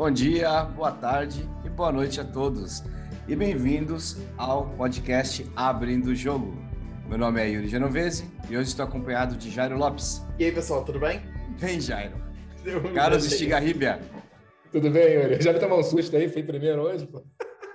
Bom dia, boa tarde e boa noite a todos. E bem-vindos ao podcast Abrindo o Jogo. Meu nome é Yuri Genovese e hoje estou acompanhado de Jairo Lopes. E aí, pessoal, tudo bem? Bem, Jairo. Carlos Estigarribia. Tudo bem, Yuri? Já me tomou um susto aí? Foi primeiro hoje, pô?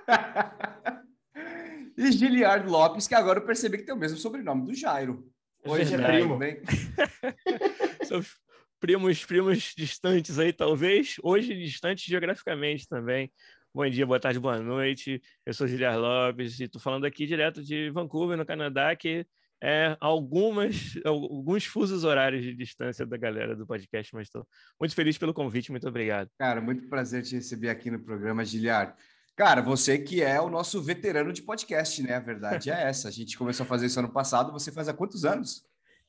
e Giliard Lopes, que agora eu percebi que tem o mesmo sobrenome do Jairo. Hoje é primo. Bem... primos, primos distantes aí, talvez. Hoje distantes geograficamente também. Bom dia, boa tarde, boa noite. Eu sou Giliar Lopes e estou falando aqui direto de Vancouver, no Canadá, que é algumas, alguns fusos horários de distância da galera do podcast, mas estou muito feliz pelo convite, muito obrigado. Cara, muito prazer te receber aqui no programa, Giliar. Cara, você que é o nosso veterano de podcast, né? A verdade é essa. A gente começou a fazer isso ano passado, você faz há quantos anos?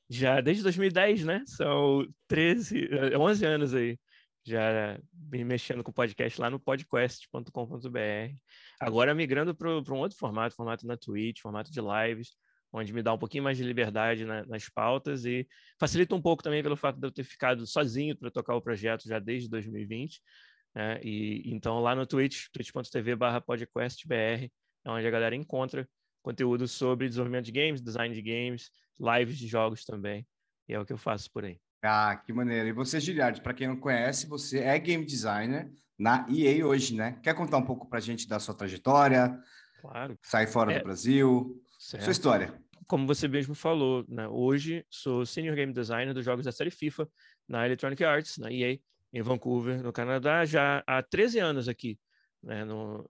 Já desde 2010, né? São 13, 11 eh, anos aí. Já vim mexendo com podcast lá no podcast.com.br. Agora migrando para um outro formato, formato na Twitch, formato de lives, onde me dá um pouquinho mais de liberdade na, nas pautas e facilita um pouco também pelo fato de eu ter ficado sozinho para tocar o projeto já desde 2020. Né? E então lá no Twitch, twitch.tv/podcastbr, é onde a galera encontra conteúdo sobre desenvolvimento de games, design de games, lives de jogos também. E é o que eu faço por aí. Ah, que maneiro. E você, Giliard, para quem não conhece, você é game designer na EA hoje, né? Quer contar um pouco para a gente da sua trajetória? Claro. Sair fora é... do Brasil? Certo. Sua história. Como você mesmo falou, né? hoje sou senior game designer dos jogos da série FIFA na Electronic Arts, na EA, em Vancouver, no Canadá, já há 13 anos aqui, né? no,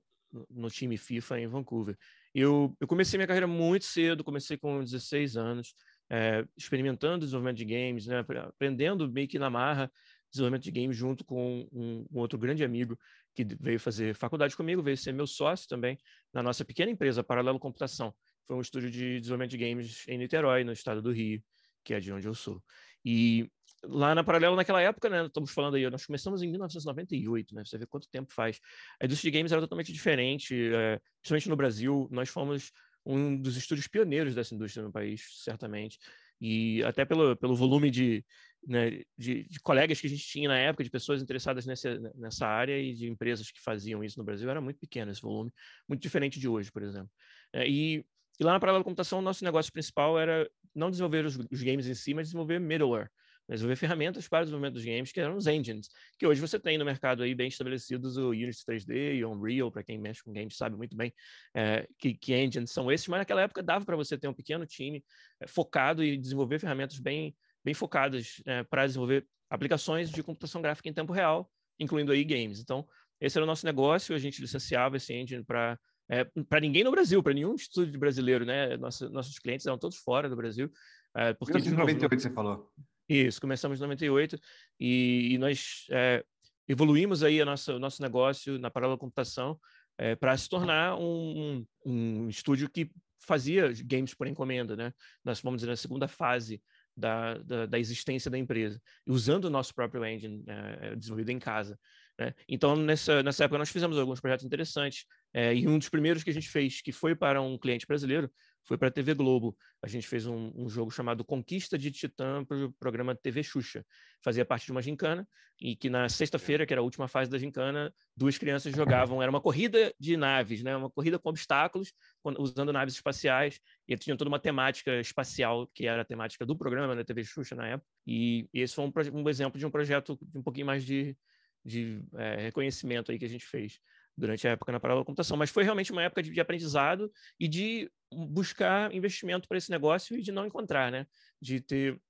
no time FIFA em Vancouver. Eu, eu comecei minha carreira muito cedo, comecei com 16 anos, é, experimentando desenvolvimento de games, né, aprendendo meio que na marra desenvolvimento de games junto com um, um, outro grande amigo que veio fazer faculdade comigo, veio ser meu sócio também na nossa pequena empresa Paralelo Computação. Foi um estúdio de desenvolvimento de games em Niterói, no estado do Rio, que é de onde eu sou. E lá na Paralelo, naquela época, né, estamos falando aí, nós começamos em 1998, né, você vê quanto tempo faz. A indústria de games era totalmente diferente, é, principalmente no Brasil, nós fomos um dos estúdios pioneiros dessa indústria no país, certamente, e até pelo, pelo volume de, né, de, de, colegas que a gente tinha na época, de pessoas interessadas nessa, nessa área e de empresas que faziam isso no Brasil, era muito pequeno esse volume, muito diferente de hoje, por exemplo. É, e, e lá na Paralelo Computação, o nosso negócio principal era não desenvolver os, os games em si, mas desenvolver middleware, desenvolver ferramentas para o desenvolvimento dos games, que eram os engines, que hoje você tem no mercado aí bem estabelecidos o Unity 3D e o Unreal, para quem mexe com games sabe muito bem é, que, que engines são esses, mas naquela época dava para você ter um pequeno time é, focado e desenvolver ferramentas bem, bem focadas é, para desenvolver aplicações de computação gráfica em tempo real, incluindo aí games. Então, esse era o nosso negócio, a gente licenciava esse engine para é, para ninguém no Brasil, para nenhum estúdio brasileiro, né? Nossa, nossos clientes eram todos fora do Brasil. É, porque, 1998 você falou. Isso, começamos em 98 e, e nós é, evoluímos aí a nossa, o nosso negócio na paralela computação é, para se tornar um, um, estúdio que fazia games por encomenda, né? Nós dizer na segunda fase da, da, da existência da empresa, usando o nosso próprio engine é, desenvolvido em casa. Né? Então, nessa, nessa época, nós fizemos alguns projetos interessantes, é, e um dos primeiros que a gente fez, que foi para um cliente brasileiro, foi para a TV Globo. A gente fez um, um, jogo chamado Conquista de Titã para o programa TV Xuxa. Fazia parte de uma gincana e que na sexta-feira, que era a última fase da gincana, duas crianças jogavam. Era uma corrida de naves, né? uma corrida com obstáculos, usando naves espaciais. E tinha toda uma temática espacial, que era a temática do programa da TV Xuxa na época. E esse foi um, um exemplo de um projeto de um pouquinho mais de, de é, reconhecimento aí que a gente fez durante a época na Paralela Computação, mas foi realmente uma época de, de aprendizado e de buscar investimento para esse negócio e de não encontrar, né? De ter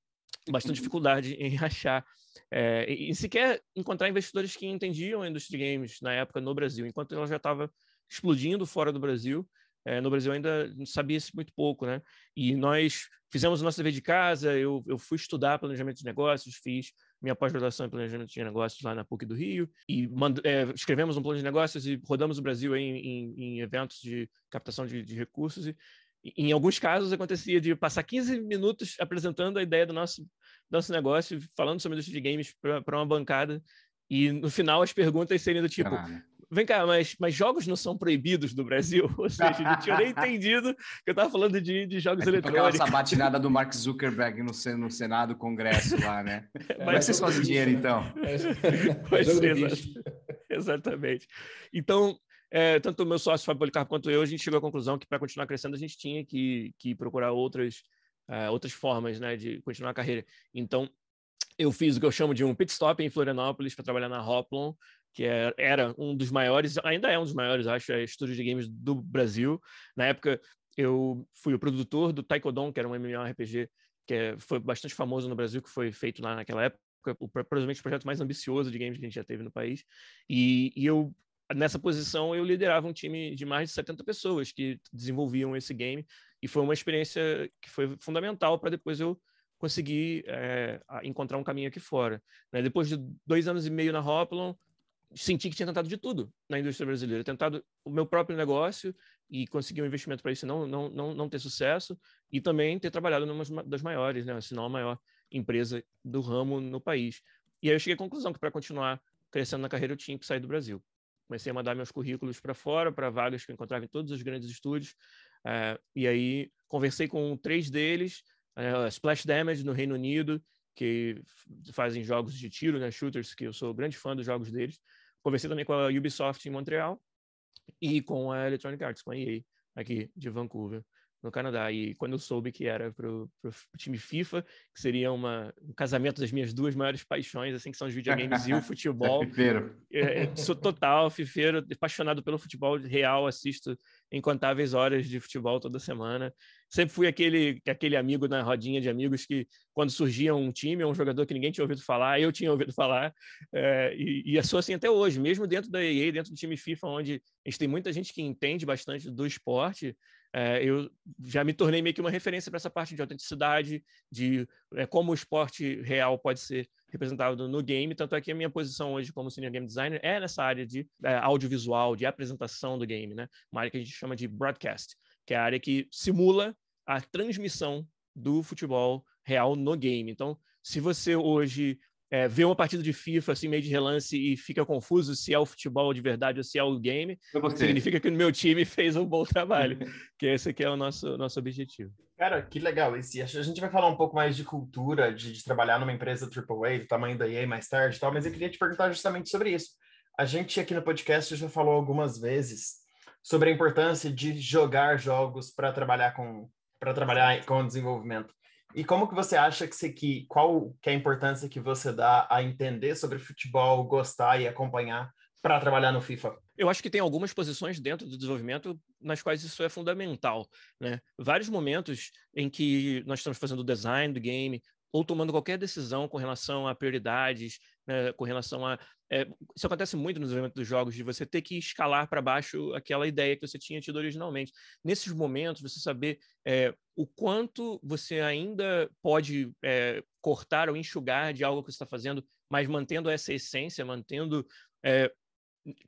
bastante dificuldade em achar, é, e sequer encontrar investidores que entendiam a indústria de games na época no Brasil, enquanto ela já estava explodindo fora do Brasil, é, no Brasil ainda sabia-se muito pouco, né? E nós fizemos o nosso dever de casa, eu, eu fui estudar planejamento de negócios, fiz minha pós-graduação em planejamento de negócios lá na PUC do Rio, e mand... é, escrevemos um plano de negócios e rodamos o Brasil em, em, em eventos de captação de, de recursos. E, em alguns casos acontecia de passar 15 minutos apresentando a ideia do nosso, nosso negócio, falando sobre indústria de games para uma bancada, e no final as perguntas seriam do tipo: Caramba. Vem cá, mas, mas jogos não são proibidos no Brasil? Ou seja, não tinha nem entendido que eu estava falando de, de jogos é tipo eletrônicos. Aquela sabatinada do Mark Zuckerberg no, no Senado, Congresso lá, né? Como é que vocês fazem dinheiro, então? Vai ser, Exatamente. Então, é, tanto o meu sócio Fábio Policarpo quanto eu, a gente chegou à conclusão que para continuar crescendo a gente tinha que, que procurar outras, uh, outras formas né, de continuar a carreira. Então, eu fiz o que eu chamo de um pit stop em Florianópolis para trabalhar na Hoplon, que é, era um dos maiores, ainda é um dos maiores, acho, é, estúdios de games do Brasil. Na época, eu fui o produtor do Taekwondo, que era um MMORPG que é, foi bastante famoso no Brasil, que foi feito lá naquela época, o, provavelmente o projeto mais ambicioso de games que a gente já teve no país. E, e eu, nessa posição, eu liderava um time de mais de 70 pessoas que desenvolviam esse game, e foi uma experiência que foi fundamental para depois eu conseguir é, encontrar um caminho aqui fora. Né? Depois de dois anos e meio na Hoplon, senti que tinha tentado de tudo na indústria brasileira, tentado o meu próprio negócio e conseguir um investimento para isso não, não, não, não ter sucesso e também ter trabalhado numa das maiores, né, se não a maior empresa do ramo no país. E aí eu cheguei à conclusão que para continuar crescendo na carreira eu tinha que sair do Brasil. Comecei a mandar meus currículos para fora, para vagas que eu encontrava em todos os grandes estúdios, uh, e aí conversei com três deles, uh, Splash Damage no Reino Unido, que fazem jogos de tiro, né, shooters, que eu sou grande fã dos jogos deles. Conversei também com a Ubisoft em Montreal e com a Electronic Arts, com a EA, aqui de Vancouver no Canadá. E quando eu soube que era para o time FIFA, que seria uma, um casamento das minhas duas maiores paixões, assim, que são os videogames e o futebol. É, é, sou total fifeiro, apaixonado pelo futebol real, assisto incontáveis horas de futebol toda semana. Sempre fui aquele, aquele amigo na rodinha de amigos que, quando surgia um time ou um jogador que ninguém tinha ouvido falar, eu tinha ouvido falar, é, e, e sou assim até hoje, mesmo dentro da EA, dentro do time FIFA, onde a gente tem muita gente que entende bastante do esporte, é, eu já me tornei meio que uma referência para essa parte de autenticidade, de é, como o esporte real pode ser representado no game. Tanto é que a minha posição hoje como senior game designer é nessa área de é, audiovisual, de apresentação do game, né? Uma área que a gente chama de broadcast, que é a área que simula a transmissão do futebol real no game. Então, se você hoje é, vê uma partida de FIFA assim meio de relance e fica confuso se é o futebol de verdade ou se é o game, significa que o meu time fez um bom trabalho, que esse aqui é o nosso, nosso objetivo. Cara, que legal. Esse, a gente vai falar um pouco mais de cultura, de, de trabalhar numa empresa AAA, do tamanho da EA mais tarde e tal, mas eu queria te perguntar justamente sobre isso. A gente aqui no podcast já falou algumas vezes sobre a importância de jogar jogos para trabalhar com para trabalhar com o desenvolvimento. E como que você acha que você que qual que é a importância que você dá a entender sobre futebol, gostar e acompanhar para trabalhar no FIFA? Eu acho que tem algumas posições dentro do desenvolvimento nas quais isso é fundamental, né? Vários momentos em que nós estamos fazendo o design do game ou tomando qualquer decisão com relação a prioridades, né, com relação a. É, isso acontece muito no desenvolvimento dos jogos, de você ter que escalar para baixo aquela ideia que você tinha tido originalmente. Nesses momentos, você saber é, o quanto você ainda pode é, cortar ou enxugar de algo que você está fazendo, mas mantendo essa essência, mantendo. É,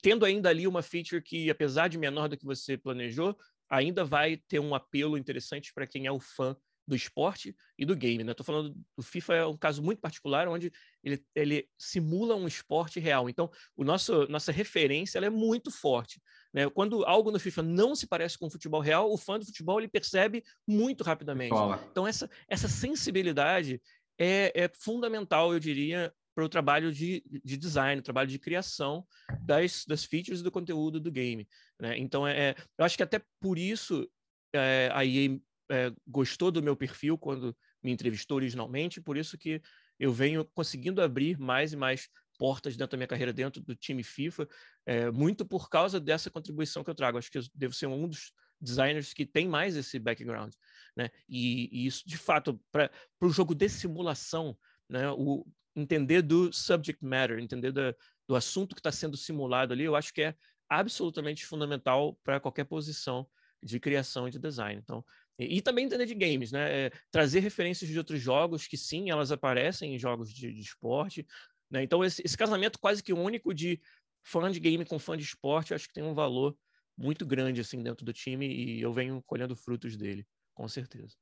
tendo ainda ali uma feature que, apesar de menor do que você planejou, ainda vai ter um apelo interessante para quem é o fã do esporte e do game. Né? Estou falando do FIFA é um caso muito particular onde ele, ele simula um esporte real. Então, o nosso nossa referência é muito forte. Né? Quando algo no FIFA não se parece com o futebol real, o fã do futebol ele percebe muito rapidamente. Então, essa, essa sensibilidade é, é fundamental, eu diria, para o trabalho de, de design, o trabalho de criação das, das features do conteúdo do game. Né? Então, é, eu acho que até por isso é, a EA é, gostou do meu perfil quando me entrevistou originalmente, por isso que eu venho conseguindo abrir mais e mais portas dentro da minha carreira dentro do time FIFA, é, muito por causa dessa contribuição que eu trago. Acho que eu devo ser um dos designers que tem mais esse background, né? E, e isso, de fato, para o jogo de simulação, né? O entender do subject matter, entender do assunto que está sendo simulado ali, eu acho que é absolutamente fundamental para qualquer posição de criação e de design. Então, e, também entender de games, né? É, trazer referências de outros jogos que sim, elas aparecem em jogos de, de esporte. Né? Então, esse, esse, casamento quase que único de fã de game com fã de esporte, acho que tem um valor muito grande assim dentro do time e eu venho colhendo frutos dele, com certeza.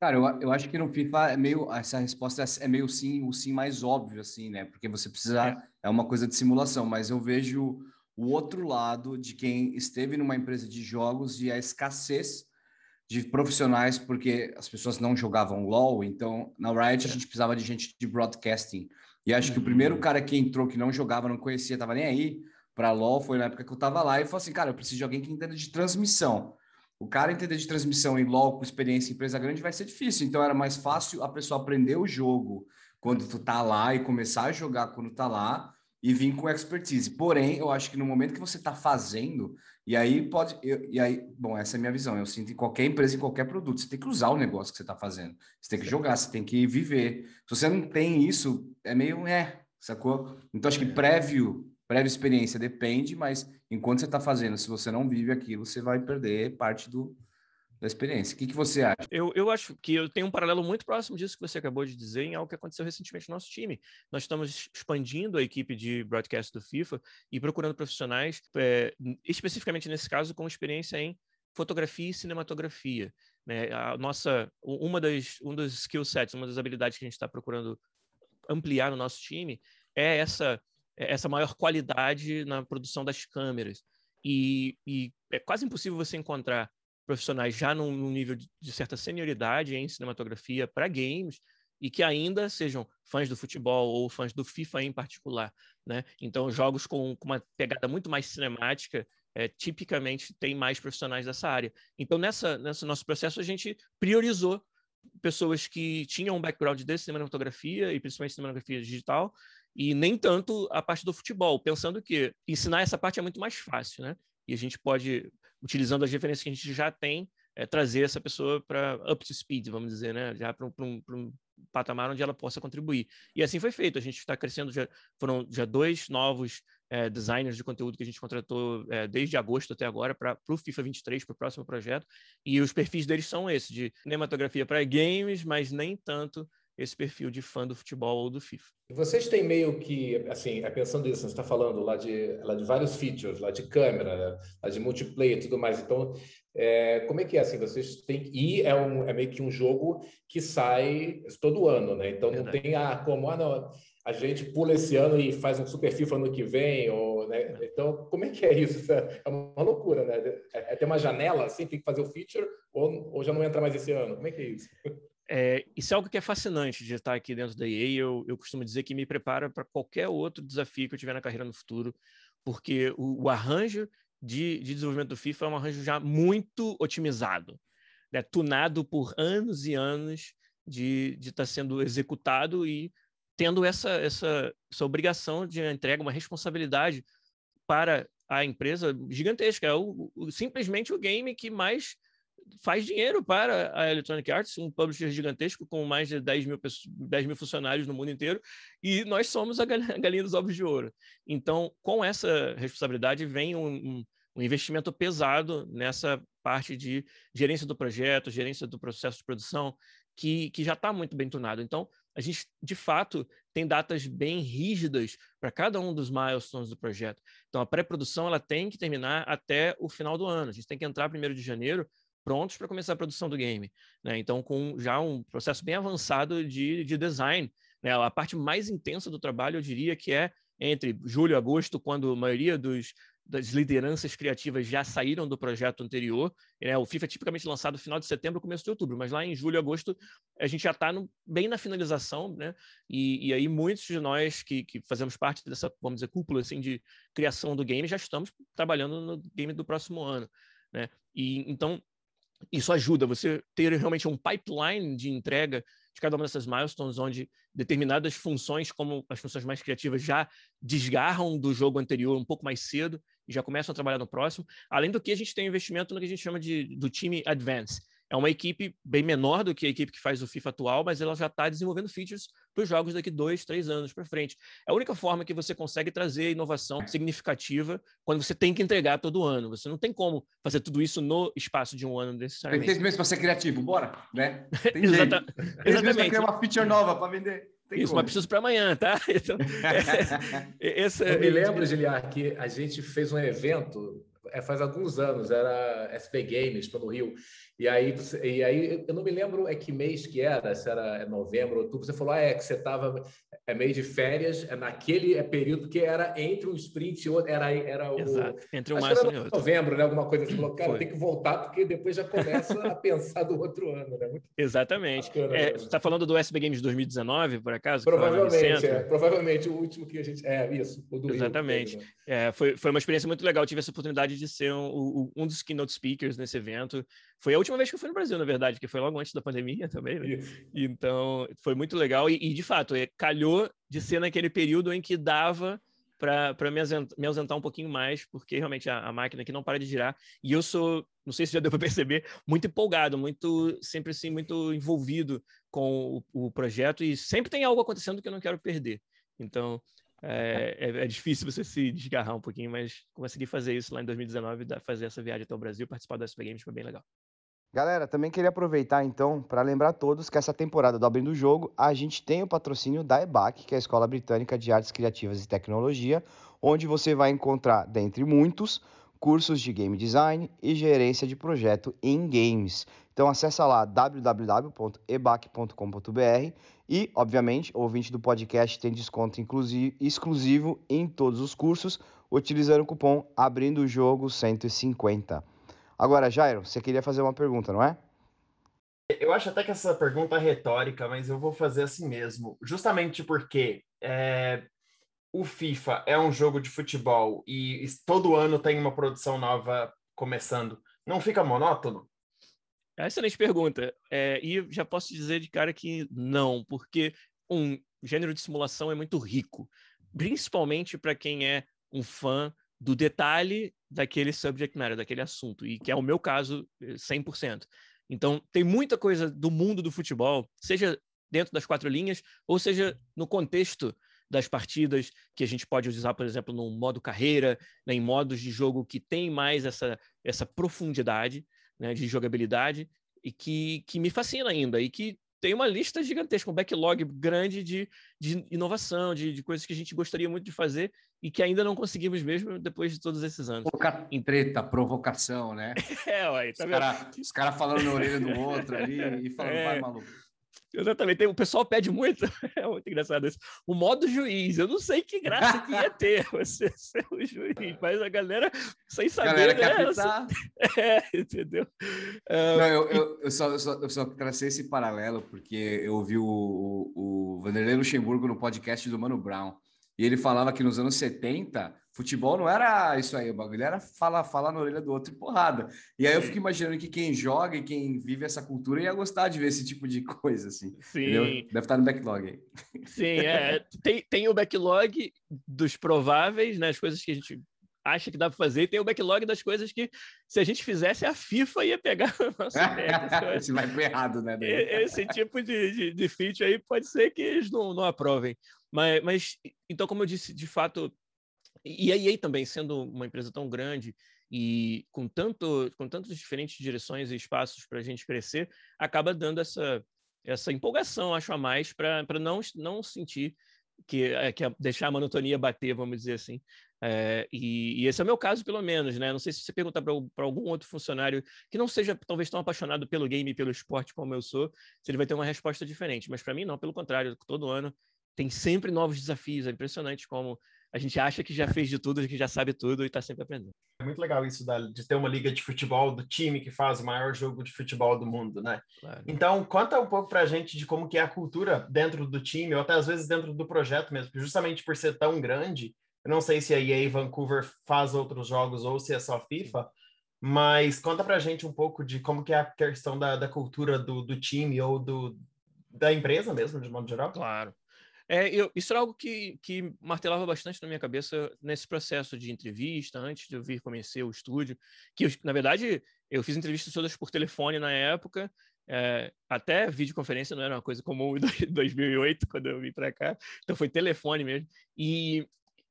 Cara, eu, eu acho que no FIFA é meio essa resposta é meio sim, o sim mais óbvio assim, né? Porque você precisa é, é uma coisa de simulação, mas eu vejo o outro lado de quem esteve numa empresa de jogos e a escassez de profissionais, porque as pessoas não jogavam LOL, então na Riot a gente precisava de gente de broadcasting. E acho que o primeiro uhum. cara que entrou que não jogava, não conhecia, tava nem aí para LoL foi na época que eu estava lá e falou assim, cara, eu preciso de alguém que entenda de transmissão. O cara entender de transmissão em LoL com experiência em empresa grande vai ser difícil. Então era mais fácil a pessoa aprender o jogo quando tu tá lá e começar a jogar quando tá lá e vir com expertise. Porém, eu acho que no momento que você está fazendo, e aí pode, eu, e aí, bom, essa é a minha visão. Eu sinto em qualquer empresa, em qualquer produto, você tem que usar o negócio que você está fazendo. Você tem que jogar, você tem que viver. Se você não tem isso, é meio é, sacou? Então acho que é. prévio, prévia experiência depende, mas enquanto você está fazendo, se você não vive aquilo, você vai perder parte do, da experiência. O que, que você acha? Eu, eu acho que eu tenho um paralelo muito próximo disso que você acabou de dizer em algo que aconteceu recentemente no nosso time. Nós estamos expandindo a equipe de broadcast do FIFA e procurando profissionais, é, especificamente nesse caso, com experiência em fotografia e cinematografia. Né? A nossa, uma das, um dos skill sets, uma das habilidades que a gente está procurando ampliar no nosso time é essa, é essa maior qualidade na produção das câmeras. E, e é quase impossível você encontrar profissionais já num, num nível de, de, certa senioridade em cinematografia para games e que ainda sejam fãs do futebol ou fãs do FIFA em particular, né? Então jogos com, com uma pegada muito mais cinemática é, tipicamente tem mais profissionais dessa área. Então nessa nesse nosso processo a gente priorizou pessoas que tinham um background de cinematografia e principalmente cinematografia digital e nem tanto a parte do futebol, pensando que ensinar essa parte é muito mais fácil, né? E a gente pode utilizando as referências que a gente já tem, é, trazer essa pessoa para up to speed, vamos dizer, né? Já para um, um, um, patamar onde ela possa contribuir. E assim foi feito. A gente está crescendo, já foram já dois novos é, designers de conteúdo que a gente contratou é, desde agosto até agora para o FIFA 23, para o próximo projeto. E os perfis deles são esses, de cinematografia para games, mas nem tanto esse perfil de fã do futebol ou do FIFA. Vocês têm meio que, assim, é pensando nisso, você está falando lá de, lá de vários features, lá de câmera, lá de multiplayer e tudo mais. Então, é, como é que é assim? Vocês têm e é, um, é meio que um jogo que sai todo ano, né? Então Verdade. não tem ah, como ah, não, a gente pula esse ano e faz um super FIFA ano que vem, ou, né? É. Então, como é que é isso? É uma loucura, né? É, é ter uma janela assim, tem que fazer o feature, ou, ou já não entra mais esse ano? Como é que é isso? É, isso é algo que é fascinante de estar aqui dentro da EA. Eu, eu costumo dizer que me prepara para qualquer outro desafio que eu tiver na carreira no futuro, porque o, o arranjo de, de, desenvolvimento do FIFA é um arranjo já muito otimizado, né? tunado por anos e anos de estar tá sendo executado e tendo essa, essa, essa obrigação de entrega, uma responsabilidade para a empresa gigantesca. É o, o, simplesmente o game que mais faz dinheiro para a Electronic Arts, um publisher gigantesco com mais de 10 mil, 10 mil funcionários no mundo inteiro, e nós somos a galinha dos ovos de ouro. Então, com essa responsabilidade, vem um, um, um investimento pesado nessa parte de gerência do projeto, gerência do processo de produção, que, que já está muito bem tunado. Então, a gente, de fato, tem datas bem rígidas para cada um dos milestones do projeto. Então, a pré-produção ela tem que terminar até o final do ano. A gente tem que entrar primeiro de janeiro prontos para começar a produção do game. Né? Então, com já um processo bem avançado de, de design. Né? A parte mais intensa do trabalho, eu diria que é entre julho e agosto, quando a maioria dos, das lideranças criativas já saíram do projeto anterior. Né? O FIFA é tipicamente lançado no final de setembro, começo de outubro, mas lá em julho e agosto a gente já está bem na finalização, né? E, e aí muitos de nós que, que, fazemos parte dessa, vamos dizer, cúpula assim, de criação do game já estamos trabalhando no game do próximo ano. Né? E então isso ajuda você ter realmente um pipeline de entrega de cada uma dessas milestones, onde determinadas funções, como as funções mais criativas, já desgarram do jogo anterior um pouco mais cedo e já começam a trabalhar no próximo. Além do que, a gente tem investimento no que a gente chama de do time Advance, é uma equipe bem menor do que a equipe que faz o FIFA atual, mas ela já está desenvolvendo features para os jogos daqui dois, três anos para frente. É a única forma que você consegue trazer inovação significativa quando você tem que entregar todo ano. Você não tem como fazer tudo isso no espaço de um ano necessariamente. Tem três meses para ser criativo, bora, né? Tem Exata exatamente. Para criar uma feature nova para vender. Tem Isso, como. mas preciso para amanhã, tá? Então, é, esse, Eu me lembro, Giliar, que a gente fez um evento é, faz alguns anos, era SP Games, no Rio. E aí, e aí, eu não me lembro é que mês que era, se era é novembro, outubro. Você falou, ah, é que você estava é meio de férias, é naquele é período que era entre um sprint e outro, era, era o. Exato, entre um março e outro. novembro, né? Alguma coisa. Você falou, cara, tem que voltar, porque depois já começa a pensar do outro ano, né? Muito Exatamente. Bacana, é, você está falando do SB Games 2019, por acaso? Provavelmente, é, provavelmente o último que a gente. É, isso, o do Exatamente. Rio, né? é, foi, foi uma experiência muito legal. Eu tive essa oportunidade de ser um, um dos keynote speakers nesse evento. Foi a última vez que eu fui no Brasil, na verdade, que foi logo antes da pandemia também, né? Então, foi muito legal. E, e, de fato, é, calhou de ser naquele período em que dava para me, me ausentar um pouquinho mais, porque realmente a, a, máquina aqui não para de girar. E eu sou, não sei se já deu para perceber, muito empolgado, muito sempre assim, muito envolvido com o, o, projeto e sempre tem algo acontecendo que eu não quero perder. Então, é, é, é, difícil você se desgarrar um pouquinho, mas consegui fazer isso lá em 2019, fazer essa viagem até o Brasil, participar do SP Games foi bem legal. Galera, também queria aproveitar então para lembrar a todos que essa temporada do Abrindo o Jogo a gente tem o patrocínio da EBAC, que é a Escola Britânica de Artes Criativas e Tecnologia, onde você vai encontrar, dentre muitos, cursos de game design e gerência de projeto em games. Então acessa lá www.ebac.com.br e, obviamente, ouvinte do podcast tem desconto exclusivo em todos os cursos utilizando o cupom Abrindo o Jogo 150. Agora, Jairo, você queria fazer uma pergunta, não é? Eu acho até que essa pergunta é retórica, mas eu vou fazer assim mesmo. Justamente porque é, o FIFA é um jogo de futebol e todo ano tem uma produção nova começando. Não fica monótono? É excelente pergunta. É, e já posso dizer de cara que não, porque um gênero de simulação é muito rico, principalmente para quem é um fã do detalhe daquele subject matter, daquele assunto, e que é o meu caso 100%. Então, tem muita coisa do mundo do futebol, seja dentro das quatro linhas, ou seja no contexto das partidas que a gente pode usar, por exemplo, no modo carreira, né, em modos de jogo que tem mais essa, essa profundidade né, de jogabilidade e que, que me fascina ainda e que tem uma lista gigantesca, um backlog grande de, de inovação, de, de coisas que a gente gostaria muito de fazer e que ainda não conseguimos mesmo depois de todos esses anos. Em treta, provocação, né? é, ué, tá os caras cara falando na orelha do outro ali e falando, é... vai maluco. Exatamente. O pessoal pede muito, é muito engraçado isso. O modo juiz, eu não sei que graça que ia ter você ser o juiz, mas a galera, sem saber, galera né? É, entendeu? Uh, não, eu, eu, eu, só, eu, só, eu só tracei esse paralelo porque eu ouvi o, o, o Vanderlei Luxemburgo no podcast do Mano Brown. E ele falava que nos anos 70, futebol não era isso aí, o bagulho era falar fala na orelha do outro e porrada. E aí eu fico imaginando que quem joga e quem vive essa cultura ia gostar de ver esse tipo de coisa, assim. Sim. Entendeu? Deve estar no backlog aí. Sim, é. Tem, tem o backlog dos prováveis, né? As coisas que a gente acha que dá para fazer, e tem o backlog das coisas que, se a gente fizesse, a FIFA ia pegar o nosso Esse vai pro errado, né? Esse tipo de, de, de feature aí pode ser que eles não, não aprovem. Mas, mas, então, como eu disse, de fato, e a EA também, sendo uma empresa tão grande e com, tanto, com tantas diferentes direções e espaços para a gente crescer, acaba dando essa, essa empolgação, acho, a mais, para não, não sentir que, é, que deixar a monotonia bater, vamos dizer assim. É, e, e, esse é o meu caso, pelo menos, né? Não sei se você perguntar para algum outro funcionário que não seja talvez tão apaixonado pelo game e pelo esporte como eu sou, se ele vai ter uma resposta diferente. Mas para mim, não, pelo contrário, todo ano tem sempre novos desafios. É impressionante como a gente acha que já fez de tudo, que já sabe tudo e está sempre aprendendo. É muito legal isso da, de ter uma liga de futebol do time que faz o maior jogo de futebol do mundo, né? Claro. Então, conta um pouco para a gente de como que é a cultura dentro do time, ou até às vezes dentro do projeto mesmo, justamente por ser tão grande, eu não sei se a EA Vancouver faz outros jogos ou se é só FIFA, mas conta para a gente um pouco de como que é a questão da, da cultura do, do time ou do, da empresa mesmo, de modo geral. Claro. É, eu, isso era algo que, que martelava bastante na minha cabeça nesse processo de entrevista, antes de eu vir conhecer o estúdio. Que, eu, na verdade, eu fiz entrevistas todas por telefone na época, é, até videoconferência não era uma coisa comum em 2008, quando eu vim para cá, então foi telefone mesmo. E,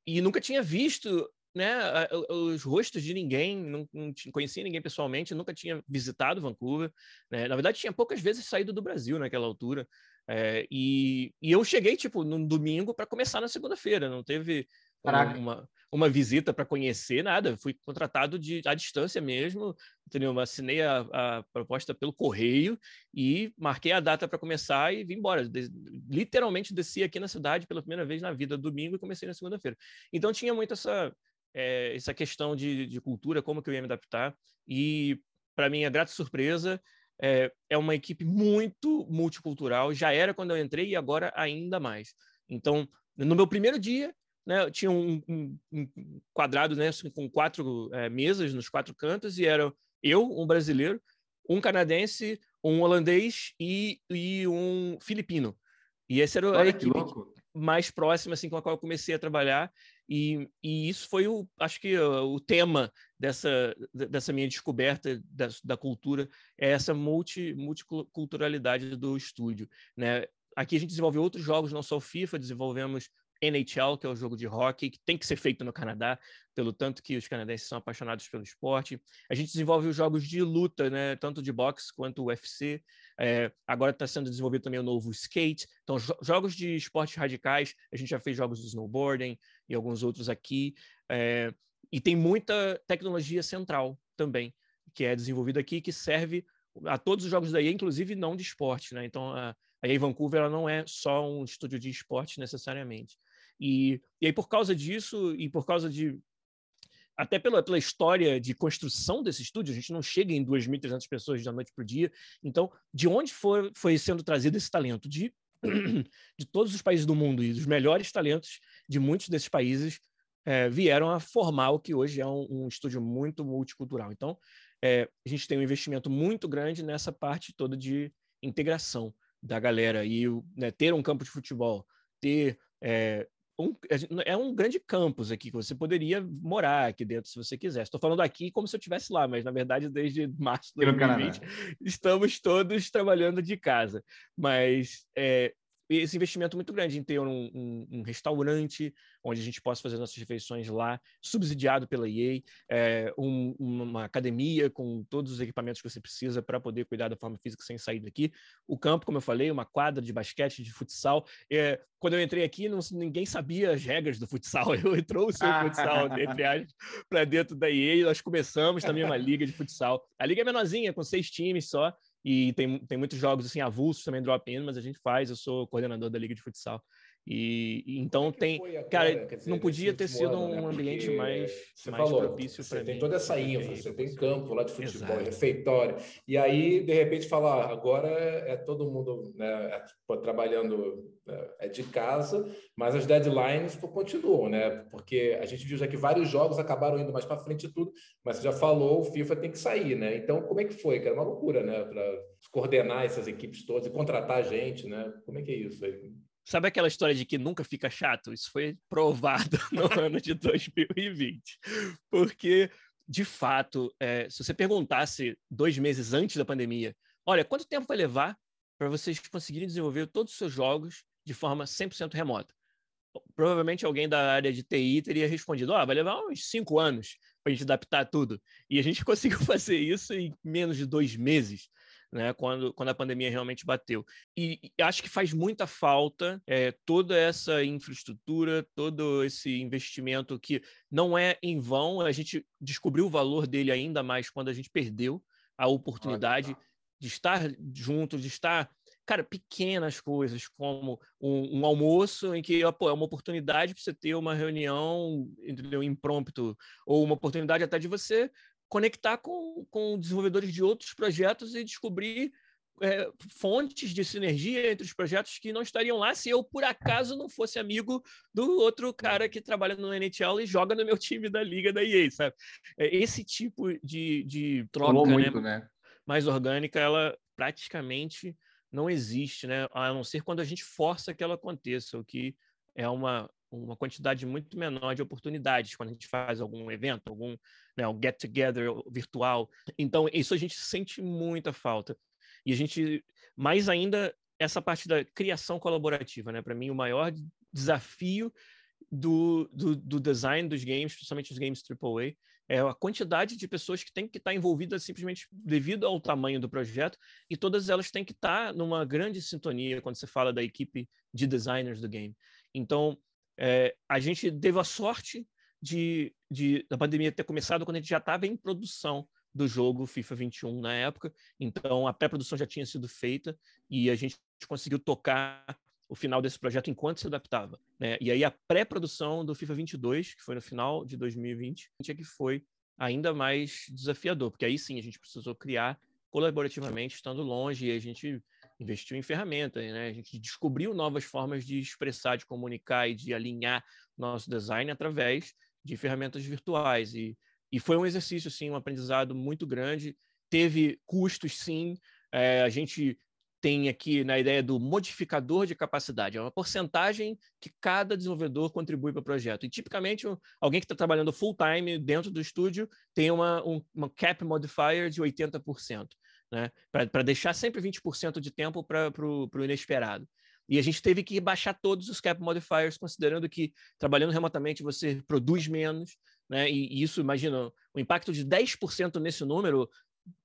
e nunca tinha visto né, os rostos de ninguém, não, não conhecia ninguém pessoalmente, nunca tinha visitado Vancouver. Né? Na verdade, tinha poucas vezes saído do Brasil naquela altura. É, e, e, eu cheguei, tipo, num domingo para começar na segunda-feira. Não teve uma, uma, uma visita para conhecer, nada. Fui contratado de, à distância mesmo, entendeu? Assinei a, a proposta pelo correio e marquei a data para começar e vim embora. De, literalmente desci aqui na cidade pela primeira vez na vida, domingo, e comecei na segunda-feira. Então tinha muito essa, é, essa questão de, de cultura, como que eu ia me adaptar. E, para mim, a grata surpresa é, é uma equipe muito multicultural. Já era quando eu entrei e agora ainda mais. Então, no meu primeiro dia, né, tinha um, um, um quadrado né, assim, com quatro é, mesas nos quatro cantos e era eu, um brasileiro, um canadense, um holandês e, e um filipino. E essa era Olha, a equipe mais próxima assim, com a qual eu comecei a trabalhar. E, e isso foi, o, acho que, o, o tema dessa, dessa minha descoberta da, da cultura, é essa multi, multiculturalidade do estúdio. Né? Aqui a gente desenvolve outros jogos, não só o FIFA, desenvolvemos NHL, que é o jogo de hockey, que tem que ser feito no Canadá, pelo tanto que os canadenses são apaixonados pelo esporte. A gente desenvolve os jogos de luta, né, tanto de boxe quanto UFC. É, agora está sendo desenvolvido também o novo skate. Então, jo jogos de esportes radicais, a gente já fez jogos de snowboarding e alguns outros aqui. É, e tem muita tecnologia central também, que é desenvolvida aqui, que serve a todos os jogos da inclusive não de esporte. Né? Então, a, a Vancouver ela não é só um estúdio de esporte necessariamente. E, e aí, por causa disso, e por causa de. Até pela, pela história de construção desse estúdio, a gente não chega em 2.300 pessoas da noite para o dia. Então, de onde foi, foi sendo trazido esse talento? De, de todos os países do mundo e dos melhores talentos de muitos desses países é, vieram a formar o que hoje é um, um estúdio muito multicultural. Então, é, a gente tem um investimento muito grande nessa parte toda de integração da galera e né, ter um campo de futebol, ter é, um, é um grande campus aqui, que você poderia morar aqui dentro se você quisesse. Estou falando aqui como se eu estivesse lá, mas na verdade, desde março de 2020, estamos todos trabalhando de casa. Mas é, esse investimento muito grande em ter um, um, um, restaurante onde a gente possa fazer nossas refeições lá, subsidiado pela EA, é, um, uma academia com todos os equipamentos que você precisa para poder cuidar da forma física sem sair daqui. O campo, como eu falei, uma quadra de basquete, de futsal. É, quando eu entrei aqui, não, ninguém sabia as regras do futsal. Eu trouxe o futsal, entre aspas, para dentro da EA e nós começamos também uma liga de futsal. A liga é menorzinha, com seis times só, e tem, tem muitos jogos assim avulsos também drop-in, mas a gente faz. Eu sou coordenador da Liga de Futsal. E, e então tem. Agora, cara, dizer, não podia ter sido ano, um né? ambiente mais, você mais falou, propício para mim. Você tem toda essa infra, você tem campo lá de futebol, Exato. refeitório. E aí, de repente, falar, agora é todo mundo né, é, trabalhando né, é de casa, mas as deadlines continuam, né? Porque a gente viu já que vários jogos acabaram indo mais para frente e tudo, mas você já falou, o FIFA tem que sair, né? Então, como é que foi, cara? Uma loucura, né? Para coordenar essas equipes todas e contratar gente, né? Como é que é isso aí? Sabe aquela história de que nunca fica chato? Isso foi provado no ano de 2020. Porque, de fato, é, se você perguntasse dois meses antes da pandemia, olha, quanto tempo vai levar para vocês conseguirem desenvolver todos os seus jogos de forma 100% remota? Provavelmente alguém da área de TI teria respondido: oh, vai levar uns cinco anos para a gente adaptar tudo. E a gente conseguiu fazer isso em menos de dois meses né, quando, quando a pandemia realmente bateu. E, e acho que faz muita falta é, toda essa infraestrutura, todo esse investimento que não é em vão, a gente descobriu o valor dele ainda mais quando a gente perdeu a oportunidade de estar junto, de estar cara, pequenas coisas, como um, um almoço em que pô, é uma oportunidade para você ter uma reunião, entendeu, impromptu, ou uma oportunidade até de você conectar com, com desenvolvedores de outros projetos e descobrir é, fontes de sinergia entre os projetos que não estariam lá se eu, por acaso, não fosse amigo do outro cara que trabalha no NHL e joga no meu time da liga da EA, sabe? É, esse tipo de, de troca né, muito, né, né? mais orgânica, ela praticamente não existe, né? A não ser quando a gente força que ela aconteça, o que é uma, uma quantidade muito menor de oportunidades quando a gente faz algum evento, algum né, um get together virtual. Então, isso a gente sente muita falta. E a gente, mais ainda, essa parte da criação colaborativa, né? Para mim, o maior desafio do, do, do, design dos games, principalmente os games AAA, é a quantidade de pessoas que têm que estar envolvidas simplesmente devido ao tamanho do projeto, e todas elas têm que estar numa grande sintonia quando você fala da equipe de designers do game. Então, é, a gente teve a sorte de, de da pandemia ter começado quando a gente já estava em produção do jogo FIFA 21 na época, então a pré-produção já tinha sido feita e a gente conseguiu tocar o final desse projeto enquanto se adaptava. Né? E aí a pré-produção do FIFA 22, que foi no final de 2020, é que foi ainda mais desafiador, porque aí sim a gente precisou criar colaborativamente, estando longe, e a gente investiu em ferramentas, né? A gente descobriu novas formas de expressar, de comunicar e de alinhar nosso design através de ferramentas virtuais. E, e foi um exercício, sim, um aprendizado muito grande. Teve custos, sim. É, a gente tem aqui na ideia do modificador de capacidade, é uma porcentagem que cada desenvolvedor contribui para o projeto. E tipicamente alguém que está trabalhando full time dentro do estúdio tem uma, um, uma cap modifier de 80%, né? para deixar sempre 20% de tempo para o inesperado. E a gente teve que baixar todos os cap modifiers, considerando que trabalhando remotamente você produz menos, né? E, e isso, imagina, o impacto de 10% nesse número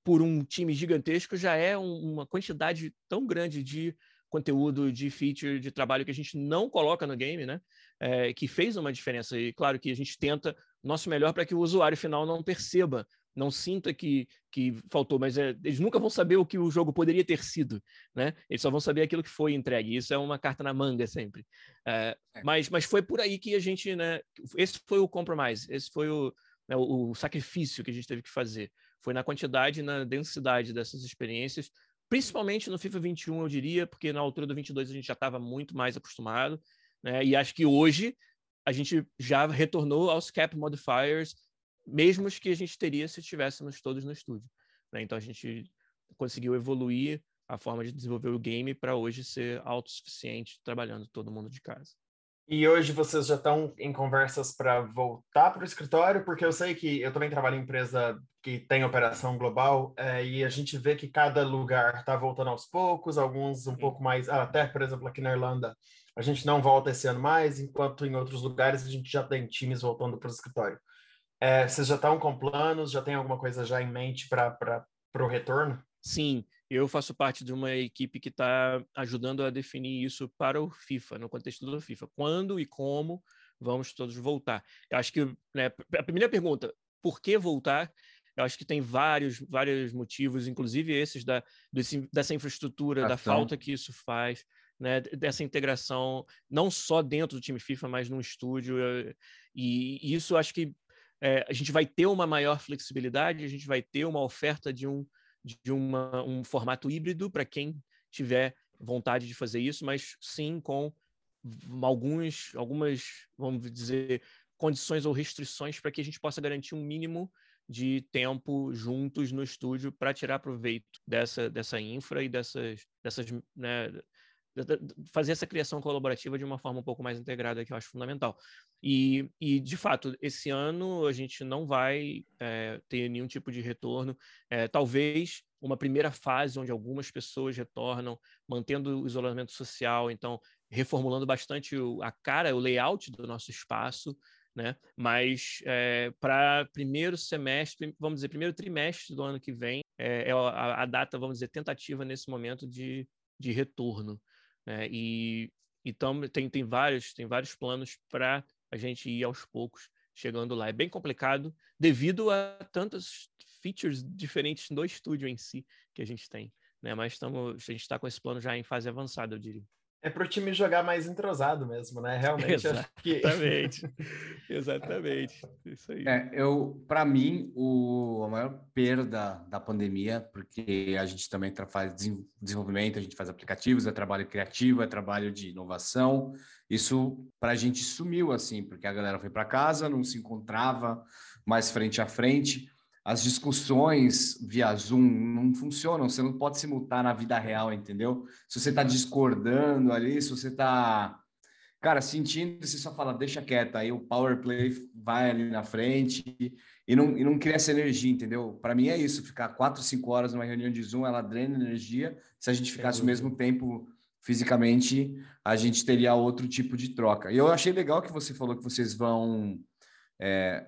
por um time gigantesco já é um, uma quantidade tão grande de conteúdo, de feature, de trabalho que a gente não coloca no game, né? É, que fez uma diferença. E claro que a gente tenta nosso melhor para que o usuário final não perceba não sinta que, que faltou, mas é, eles nunca vão saber o que o jogo poderia ter sido, né? Eles só vão saber aquilo que foi entregue. Isso é uma carta na manga sempre. É, é. Mas, mas foi por aí que a gente, né? Esse foi o compromise, esse foi o, né, o, o sacrifício que a gente teve que fazer. Foi na quantidade e na densidade dessas experiências, principalmente no FIFA 21, eu diria, porque na altura do 22 a gente já estava muito mais acostumado, né? E acho que hoje a gente já retornou aos cap modifiers mesmos que a gente teria se estivéssemos todos no estúdio. Né? Então a gente conseguiu evoluir a forma de desenvolver o game para hoje ser autossuficiente, trabalhando todo mundo de casa. E hoje vocês já estão em conversas para voltar para o escritório, porque eu sei que eu também trabalho em empresa que tem operação global é, e a gente vê que cada lugar está voltando aos poucos, alguns um pouco mais, ah, até por exemplo aqui na Irlanda a gente não volta esse ano mais, enquanto em outros lugares a gente já tem times voltando para o escritório. É, vocês já estão com planos? Já tem alguma coisa já em mente para o retorno? Sim, eu faço parte de uma equipe que está ajudando a definir isso para o FIFA, no contexto do FIFA. Quando e como vamos todos voltar? Eu acho que né, a primeira pergunta, por que voltar? Eu acho que tem vários, vários motivos, inclusive esses da, desse, dessa infraestrutura, da falta que isso faz, né, dessa integração, não só dentro do time FIFA, mas no estúdio. E, e isso acho que é, a gente vai ter uma maior flexibilidade, a gente vai ter uma oferta de um, de uma, um formato híbrido para quem tiver vontade de fazer isso, mas sim com alguns, algumas, vamos dizer, condições ou restrições para que a gente possa garantir um mínimo de tempo juntos no estúdio para tirar proveito dessa, dessa infra e dessas, dessas né, fazer essa criação colaborativa de uma forma um pouco mais integrada, que eu acho fundamental. E, e de fato, esse ano a gente não vai é, ter nenhum tipo de retorno. É, talvez uma primeira fase onde algumas pessoas retornam, mantendo o isolamento social, então reformulando bastante o, a cara, o layout do nosso espaço, né? Mas é, para primeiro semestre, vamos dizer, primeiro trimestre do ano que vem, é, é a, a, data, vamos dizer, tentativa nesse momento de, de retorno. Né? E então tem, tem vários tem vários planos para a gente ir aos poucos chegando lá. É bem complicado devido a tantas features diferentes no estúdio em si que a gente tem, né? Mas estamos a gente está com esse plano já em fase avançada, eu diria. É para o time jogar mais entrosado mesmo, né? Realmente acho que. Exatamente. Exatamente. Isso aí. É, eu, para mim, o, a maior perda da pandemia, porque a gente também faz desenvolvimento, a gente faz aplicativos, é trabalho criativo, é trabalho de inovação. Isso para a gente sumiu, assim, porque a galera foi para casa, não se encontrava mais frente a frente as discussões via Zoom não funcionam, você não pode se mutar na vida real, entendeu? Se você está discordando ali, se você está, cara, sentindo, você só fala, deixa quieto, aí o power play vai ali na frente e não, e não cria essa energia, entendeu? Para mim é isso, ficar quatro, cinco horas numa reunião de Zoom, ela drena energia, se a gente ficasse o mesmo tempo fisicamente, a gente teria outro tipo de troca. E eu achei legal que você falou que vocês vão... É,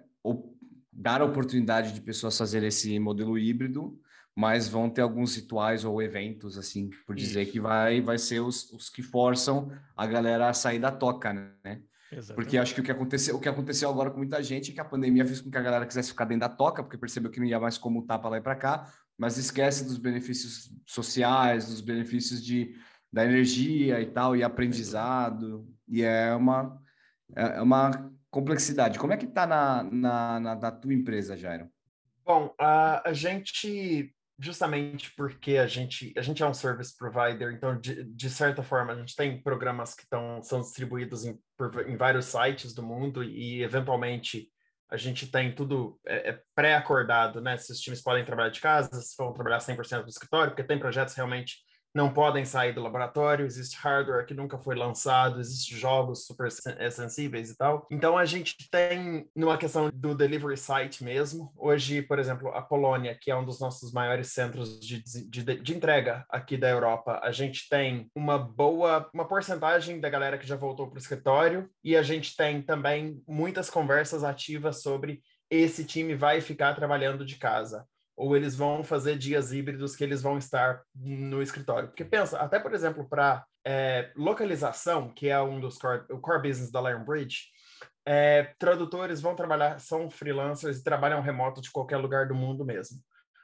dar a oportunidade de pessoas fazerem esse modelo híbrido, mas vão ter alguns rituais ou eventos, assim, por dizer Isso. que vai, vai ser os, os que forçam a galera a sair da toca, né? Exatamente. Porque acho que o que, aconteceu, o que aconteceu agora com muita gente é que a pandemia fez com que a galera quisesse ficar dentro da toca, porque percebeu que não ia mais como tá para lá e para cá, mas esquece dos benefícios sociais, dos benefícios de, da energia e tal, e aprendizado, e é uma, é, é uma complexidade. Como é que está na, na, na, na tua empresa, Jairo? Bom, a, a gente justamente porque a gente, a gente é um service provider, então, de, de certa forma, a gente tem programas que tão, são distribuídos em, em vários sites do mundo e, eventualmente, a gente tem tudo é, é pré-acordado, né? Se os times podem trabalhar de casa, se vão trabalhar 100% do escritório, porque tem projetos realmente não podem sair do laboratório, existe hardware que nunca foi lançado, existem jogos super eh, sensíveis e tal. Então a gente tem, numa questão do delivery site mesmo, hoje, por exemplo, a Polônia, que é um dos nossos maiores centros de, de, de entrega aqui da Europa, a gente tem uma boa, uma porcentagem da galera que já voltou para o escritório e a gente tem também muitas conversas ativas sobre esse time vai ficar trabalhando de casa ou eles vão fazer dias híbridos que eles vão estar no escritório. Porque pensa, até por exemplo, para é, localização, que é um dos core, o core business da Lionbridge, é, tradutores vão trabalhar, são freelancers e trabalham remoto de qualquer lugar do mundo mesmo.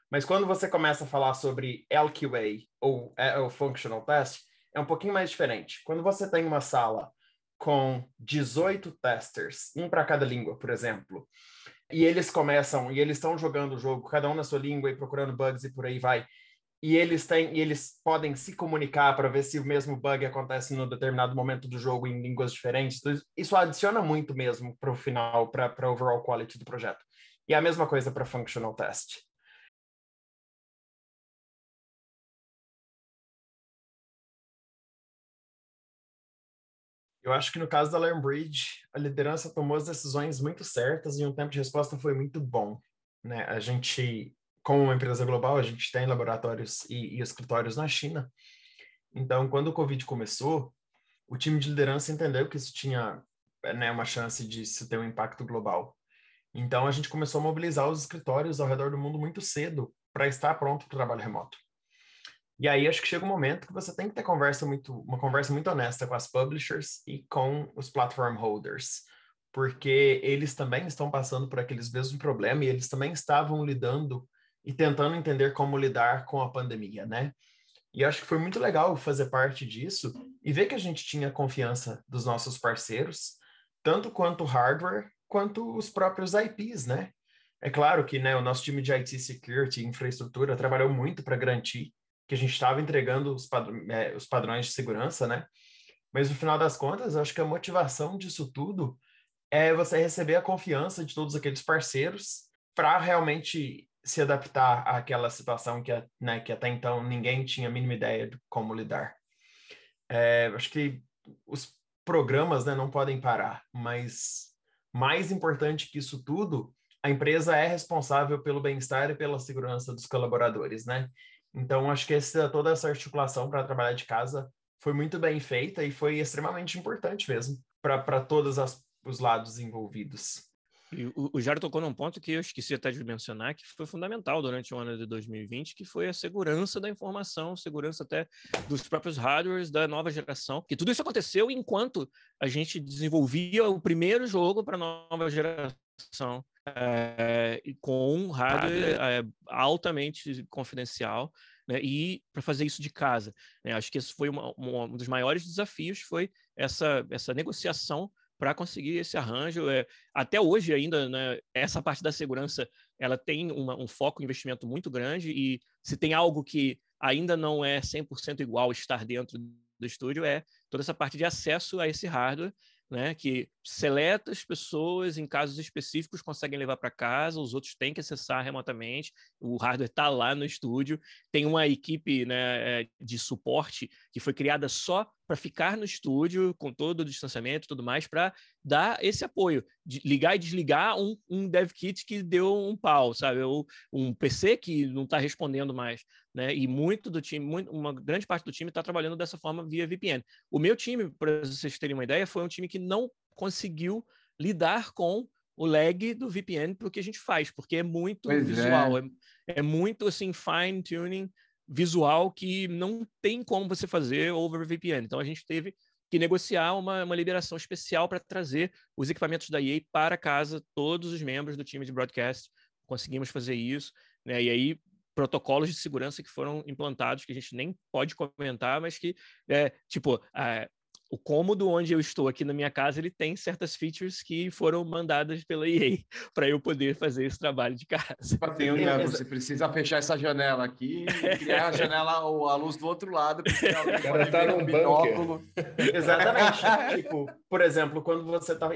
Mas quando você começa a falar sobre LQA ou, é, ou Functional Test, é um pouquinho mais diferente. Quando você tem uma sala com 18 testers, um para cada língua, por exemplo, e eles começam, e eles estão jogando o jogo, cada um na sua língua e procurando bugs e por aí vai. E eles têm, e eles podem se comunicar para ver se o mesmo bug acontece no determinado momento do jogo em línguas diferentes. Isso adiciona muito mesmo para o final, para a overall quality do projeto. E a mesma coisa para functional test. Eu acho que no caso da Lionbridge, a liderança tomou as decisões muito certas e um tempo de resposta foi muito bom. Né? A gente, como uma empresa global, a gente tem laboratórios e, e escritórios na China. Então, quando o Covid começou, o time de liderança entendeu que isso tinha né, uma chance de ter um impacto global. Então, a gente começou a mobilizar os escritórios ao redor do mundo muito cedo para estar pronto para o trabalho remoto. E aí acho que chega um momento que você tem que ter conversa muito, uma conversa muito honesta com as publishers e com os platform holders, porque eles também estão passando por aqueles mesmos problemas e eles também estavam lidando e tentando entender como lidar com a pandemia, né? E acho que foi muito legal fazer parte disso e ver que a gente tinha confiança dos nossos parceiros, tanto quanto hardware, quanto os próprios IPs, né? É claro que né, o nosso time de IT Security infraestrutura trabalhou muito para garantir que a gente estava entregando os, é, os padrões de segurança, né? Mas no final das contas, eu acho que a motivação disso tudo é você receber a confiança de todos aqueles parceiros para realmente se adaptar àquela situação que, né, que até então ninguém tinha a mínima ideia de como lidar. É, acho que os programas né, não podem parar, mas mais importante que isso tudo, a empresa é responsável pelo bem-estar e pela segurança dos colaboradores, né? Então, acho que essa, toda essa articulação para trabalhar de casa foi muito bem feita e foi extremamente importante mesmo para todos as, os lados envolvidos. E o, o Jairo tocou num ponto que eu esqueci até de mencionar, que foi fundamental durante o ano de 2020, que foi a segurança da informação, segurança até dos próprios hardwares da nova geração. Que tudo isso aconteceu enquanto a gente desenvolvia o primeiro jogo para a nova geração é, com um hardware é, altamente confidencial, né, e para fazer isso de casa. Né, acho que esse foi uma, uma, um dos maiores desafios, foi essa, essa negociação para conseguir esse arranjo. É, até hoje ainda, né, essa parte da segurança, ela tem uma, um foco, um investimento muito grande, e se tem algo que ainda não é 100% igual estar dentro do estúdio, é toda essa parte de acesso a esse hardware, né, que seletas pessoas em casos específicos conseguem levar para casa, os outros têm que acessar remotamente, o hardware está lá no estúdio, tem uma equipe né, eh, de suporte que foi criada só para ficar no estúdio, com todo o distanciamento e tudo mais, para dar esse apoio, de ligar e desligar um, um dev kit que deu um pau, sabe? Ou um PC que não está respondendo mais, né? E muito do time, muito, uma grande parte do time está trabalhando dessa forma via VPN. O meu time, para vocês terem uma ideia, foi um time que não conseguiu lidar com o lag do VPN para o que a gente faz, porque é muito pois visual, é. É, é muito assim fine tuning visual que não tem como você fazer over VPN. Então a gente teve que negociar uma, uma liberação especial para trazer os equipamentos da EA para casa, todos os membros do time de broadcast. Conseguimos fazer isso, né? E aí protocolos de segurança que foram implantados que a gente nem pode comentar, mas que é, tipo a, o cômodo onde eu estou aqui na minha casa, ele tem certas features que foram mandadas pela EA para eu poder fazer esse trabalho de casa. Tipo assim, né, você precisa fechar essa janela aqui e criar a janela ou a luz do outro lado, porque o cara tá num binóculo. Exatamente. tipo, por exemplo, quando você está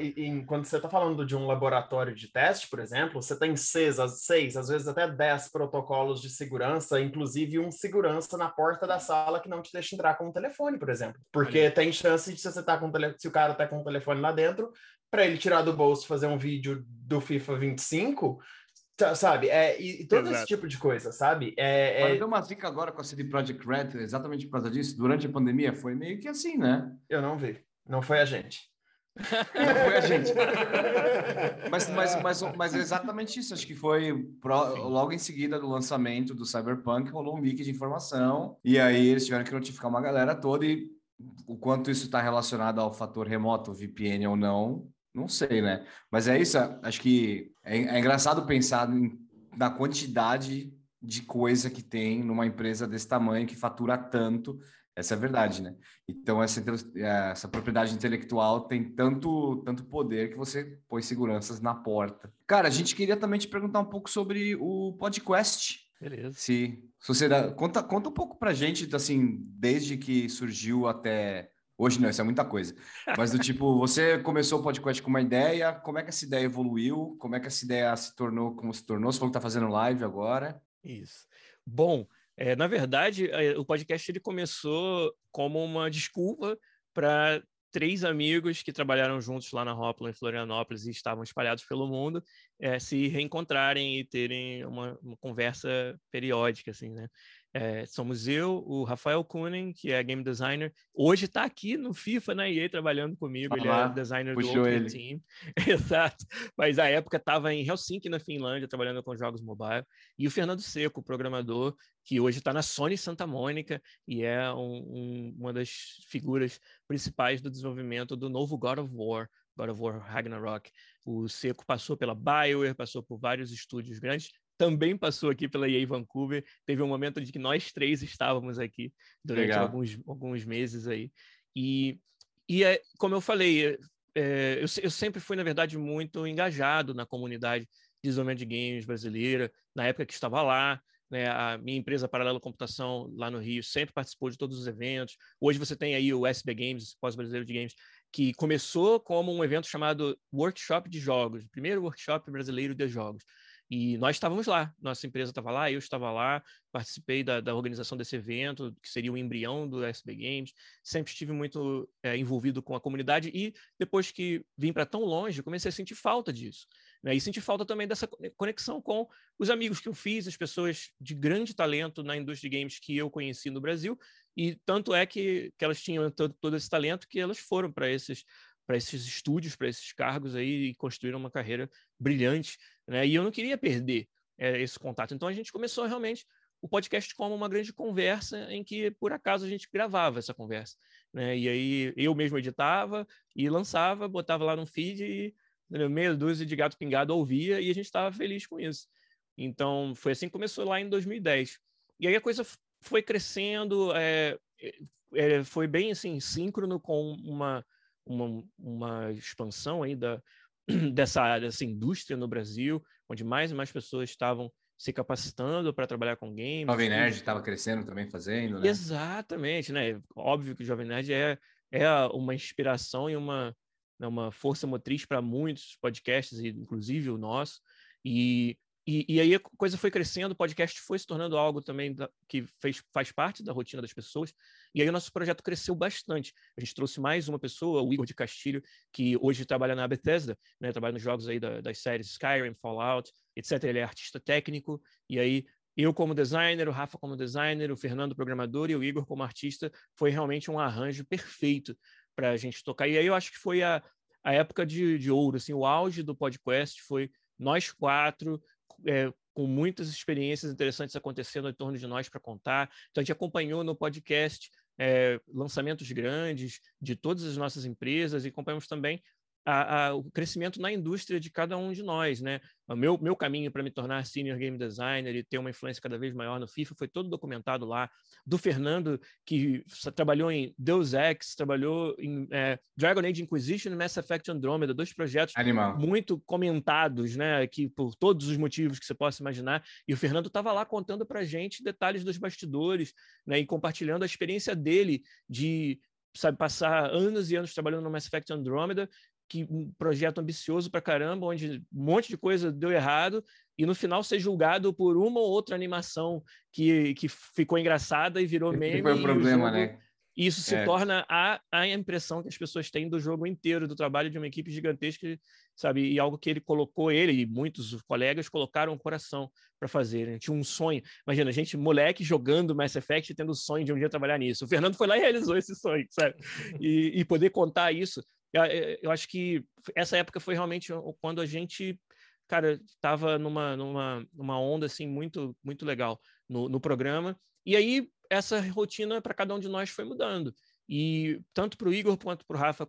quando você tá falando de um laboratório de teste, por exemplo, você tem seis, seis, às vezes até dez protocolos de segurança, inclusive um segurança na porta da sala que não te deixa entrar com o telefone, por exemplo. Porque tem chance se você tá com tele... se o cara tá com o telefone lá dentro, para ele tirar do bolso fazer um vídeo do FIFA 25, tá, sabe? É, e, e todo Exato. esse tipo de coisa, sabe? É, é... deu uma zica agora com a CD Projekt Red, exatamente por causa disso. Durante a pandemia, foi meio que assim, né? Eu não vi. Não foi a gente. Não foi a gente. mas, mas, mas, mas é exatamente isso. Acho que foi pro, logo em seguida do lançamento do Cyberpunk, rolou um leak de informação. E aí eles tiveram que notificar uma galera toda e o quanto isso está relacionado ao fator remoto, VPN ou não, não sei, né? Mas é isso, acho que é, é engraçado pensar em, na quantidade de coisa que tem numa empresa desse tamanho que fatura tanto. Essa é a verdade, né? Então, essa, essa propriedade intelectual tem tanto, tanto poder que você põe seguranças na porta. Cara, a gente queria também te perguntar um pouco sobre o podcast. Beleza. Se, sociedade, conta, conta um pouco pra gente, assim, desde que surgiu até hoje, não, isso é muita coisa. Mas do tipo, você começou o podcast com uma ideia, como é que essa ideia evoluiu? Como é que essa ideia se tornou como se tornou? Você falou que tá fazendo live agora. Isso. Bom, é, na verdade, é, o podcast ele começou como uma desculpa para três amigos que trabalharam juntos lá na Hopla, em Florianópolis, e estavam espalhados pelo mundo, é, se reencontrarem e terem uma, uma conversa periódica, assim, né? É, somos eu, o Rafael Kunen, que é game designer, hoje está aqui no FIFA, na EA, trabalhando comigo, ah, ele é designer do Ultimate ele. Team, exato, mas a época estava em Helsinki, na Finlândia, trabalhando com jogos mobile, e o Fernando Seco, programador, que hoje está na Sony Santa Mônica e é um, um, uma das figuras principais do desenvolvimento do novo God of War, God of War Ragnarok. O Seco passou pela BioWare, passou por vários estúdios grandes, também passou aqui pela EA Vancouver. Teve um momento de que nós três estávamos aqui durante alguns, alguns meses aí. E, e é, como eu falei, é, eu, eu sempre fui, na verdade, muito engajado na comunidade de desenvolvimento de games brasileira, na época que estava lá. Né, a minha empresa Paralelo Computação lá no Rio sempre participou de todos os eventos. Hoje você tem aí o SB Games, pós-brasileiro de games, que começou como um evento chamado Workshop de Jogos, primeiro workshop brasileiro de jogos. E nós estávamos lá, nossa empresa estava lá, eu estava lá, participei da, da, organização desse evento, que seria o embrião do SB Games, sempre estive muito é, envolvido com a comunidade e depois que vim para tão longe, comecei a sentir falta disso. Né? E senti falta também dessa conexão com os amigos que eu fiz, as pessoas de grande talento na indústria de games que eu conheci no Brasil, e tanto é que, que elas tinham todo, todo esse talento que elas foram para esses para esses estúdios, para esses cargos aí e construíram uma carreira brilhante, né? E eu não queria perder é, esse contato. Então a gente começou realmente o podcast como uma grande conversa em que por acaso a gente gravava essa conversa, né? E aí eu mesmo editava e lançava, botava lá no feed e meia dúzia de gato pingado ouvia e a gente estava feliz com isso. Então foi assim que começou lá em 2010. E aí a coisa foi crescendo, é, é, foi bem assim síncrono com uma uma, uma expansão aí da, dessa área, dessa indústria no Brasil, onde mais e mais pessoas estavam se capacitando para trabalhar com games. Jovem Nerd estava crescendo também fazendo, né? Exatamente, né? Óbvio que o Jovem Nerd é, é uma inspiração e uma, né, uma força motriz para muitos podcasts, inclusive o nosso. E e, e, aí a coisa foi crescendo, o podcast foi se tornando algo também da, que fez, faz parte da rotina das pessoas. E aí o nosso projeto cresceu bastante. A gente trouxe mais uma pessoa, o Igor de Castilho, que hoje trabalha na Bethesda, né, trabalha nos jogos aí da, das séries Skyrim, Fallout, etc. Ele é artista técnico. E aí eu como designer, o Rafa como designer, o Fernando programador e o Igor como artista, foi realmente um arranjo perfeito para a gente tocar. E aí eu acho que foi a, a época de, de ouro, assim, o auge do podcast foi nós quatro é, com muitas experiências interessantes acontecendo em torno de nós para contar. Então, a gente acompanhou no podcast é, lançamentos grandes de todas as nossas empresas e acompanhamos também a, a, o crescimento na indústria de cada um de nós, né? O meu, meu caminho para me tornar senior game designer e ter uma influência cada vez maior no FIFA foi todo documentado lá. Do Fernando, que trabalhou em Deus Ex, trabalhou em é, Dragon Age Inquisition e Mass Effect Andromeda, dois projetos Animal. muito comentados, né? Que por todos os motivos que você possa imaginar. E o Fernando estava lá contando para gente detalhes dos bastidores, né? E compartilhando a experiência dele de sabe, passar anos e anos trabalhando no Mass Effect Andromeda que um projeto ambicioso para caramba, onde um monte de coisa deu errado e no final ser julgado por uma ou outra animação que, que ficou engraçada e virou meme. foi o problema, jogo, né? E isso se é. torna a, a impressão que as pessoas têm do jogo inteiro, do trabalho de uma equipe gigantesca, sabe? E algo que ele colocou, ele e muitos colegas colocaram o coração para fazer. Né? Tinha um sonho. Imagina, a gente, moleque, jogando Mass Effect, tendo o sonho de um dia trabalhar nisso. O Fernando foi lá e realizou esse sonho, sabe? E, e poder contar isso eu, acho que essa época foi realmente quando a gente cara, estava numa, numa, numa onda assim muito muito legal no, no programa. E aí essa rotina para cada um de nós foi mudando. E tanto para o Igor quanto para o Rafa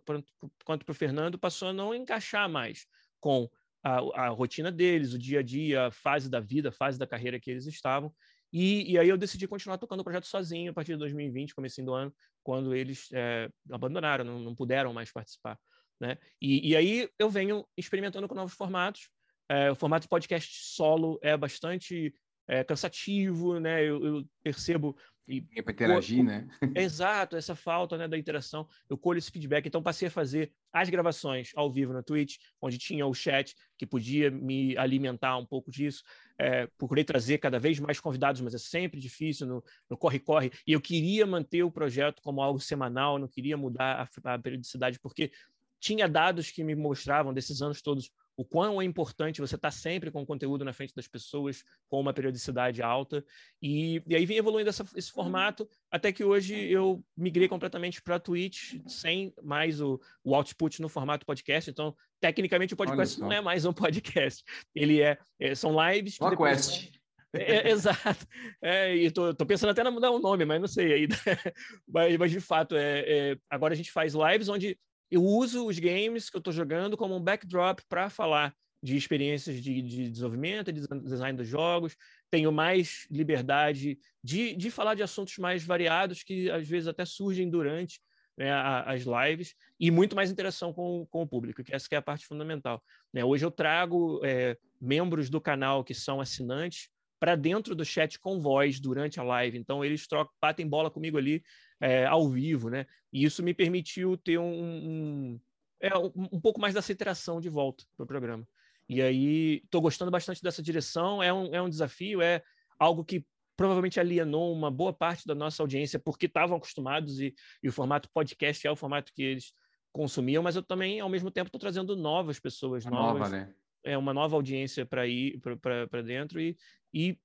quanto para o Fernando passou a não encaixar mais com a, a, rotina deles, o dia a dia, a fase da vida, a fase da carreira que eles estavam. E, e, aí eu decidi continuar tocando o projeto sozinho a partir de 2020, comecinho do ano, quando eles é, abandonaram, não, não, puderam mais participar. Né? E, e, aí eu venho experimentando com novos formatos. É, o formato de podcast solo é bastante é, cansativo, né? Eu, eu percebo e para interagir, né? Exato, essa falta né, da interação. Eu colho esse feedback, então passei a fazer as gravações ao vivo na Twitch, onde tinha o chat que podia me alimentar um pouco disso. É, procurei trazer cada vez mais convidados, mas é sempre difícil no corre-corre. E eu queria manter o projeto como algo semanal, não queria mudar a, a periodicidade, porque tinha dados que me mostravam desses anos todos o quão é importante você estar tá sempre com o conteúdo na frente das pessoas, com uma periodicidade alta. E, e aí vem evoluindo essa, esse formato, até que hoje eu migrei completamente para a Twitch, sem mais o, o output no formato podcast. Então, tecnicamente, o podcast não é mais um podcast. Ele é, é são lives. Uma quest. É, é, exato. É, e tô, tô, pensando até em mudar o nome, mas não sei ainda. mas, mas, de fato, é, é, agora a gente faz lives onde eu uso os games que eu estou jogando como um backdrop para falar de experiências de, de, desenvolvimento, de design dos jogos. Tenho mais liberdade de, de falar de assuntos mais variados que às vezes até surgem durante né, as lives e muito mais interação com, com o público, que essa que é a parte fundamental. Né? Hoje eu trago é, membros do canal que são assinantes para dentro do chat com voz durante a live. Então eles trocam, batem bola comigo ali é, ao vivo, né? E isso me permitiu ter um, um, é, um, um pouco mais dessa interação de volta para o programa. E aí estou gostando bastante dessa direção. É um, é um desafio, é algo que provavelmente alienou uma boa parte da nossa audiência porque estavam acostumados e, e o formato podcast é o formato que eles consumiam, mas eu também, ao mesmo tempo, estou trazendo novas pessoas, a novas, nova, né? é uma nova audiência para ir para dentro e, e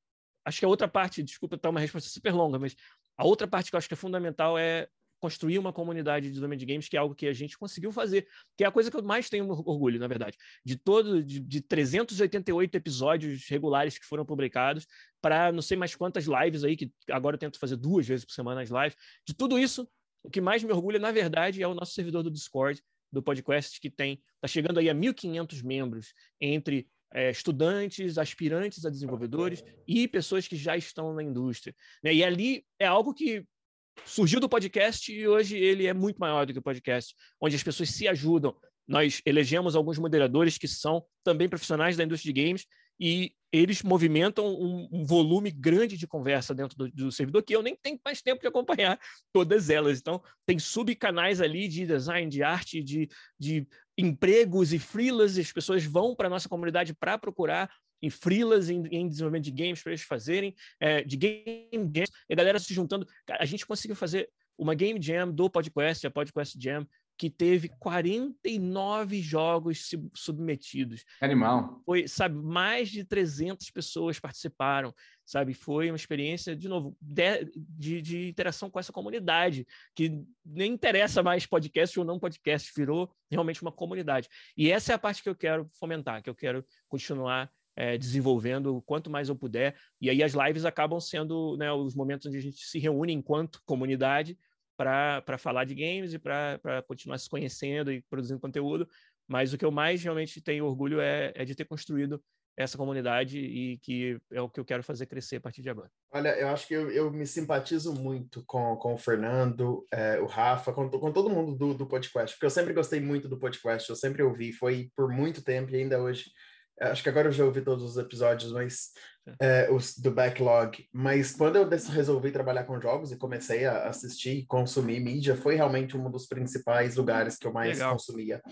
acho que a outra parte, desculpa, tá uma resposta super longa, mas a outra parte que eu acho que é fundamental é construir uma comunidade de desenvolvimento de games, que é algo que a gente conseguiu fazer, que é a coisa que eu mais tenho orgulho, na verdade. De todo, de, de 388 episódios regulares que foram publicados, para não sei mais quantas lives aí, que agora eu tento fazer duas vezes por semana as lives. De tudo isso, o que mais me orgulha, na verdade, é o nosso servidor do Discord, do podcast, que tem, está chegando aí a 1.500 membros, entre é, estudantes, aspirantes a desenvolvedores e pessoas que já estão na indústria. Né? E ali é algo que surgiu do podcast e hoje ele é muito maior do que o podcast, onde as pessoas se ajudam. Nós elegemos alguns moderadores que são também profissionais da indústria de games e eles movimentam um, um volume grande de conversa dentro do, do, servidor que eu nem tenho mais tempo de acompanhar todas elas. Então, tem subcanais ali de design, de arte, de, de empregos e freelas, as pessoas vão para a nossa comunidade para procurar em freelas, em, em, desenvolvimento de games para eles fazerem, é, de game jams, e a galera se juntando. A gente conseguiu fazer uma game jam do podcast, a Podcast Jam, que teve 49 jogos submetidos. Animal. Foi, sabe, mais de 300 pessoas participaram, sabe? Foi uma experiência, de novo, de, de, de, interação com essa comunidade, que nem interessa mais podcast ou não podcast, virou realmente uma comunidade. E essa é a parte que eu quero fomentar, que eu quero continuar é, desenvolvendo quanto mais eu puder. E aí as lives acabam sendo né, os momentos onde a gente se reúne enquanto comunidade para falar de games e para continuar se conhecendo e produzindo conteúdo. Mas o que eu mais realmente tenho orgulho é, é de ter construído essa comunidade e que é o que eu quero fazer crescer a partir de agora. Olha, eu acho que eu, eu me simpatizo muito com, com o Fernando, é, o Rafa, com, com todo mundo do, do podcast, porque eu sempre gostei muito do podcast, eu sempre ouvi, foi por muito tempo e ainda hoje acho que agora eu já ouvi todos os episódios, mas é, os do backlog. Mas quando eu resolvi trabalhar com jogos e comecei a assistir e consumir mídia, foi realmente um dos principais lugares que eu mais Legal. consumia.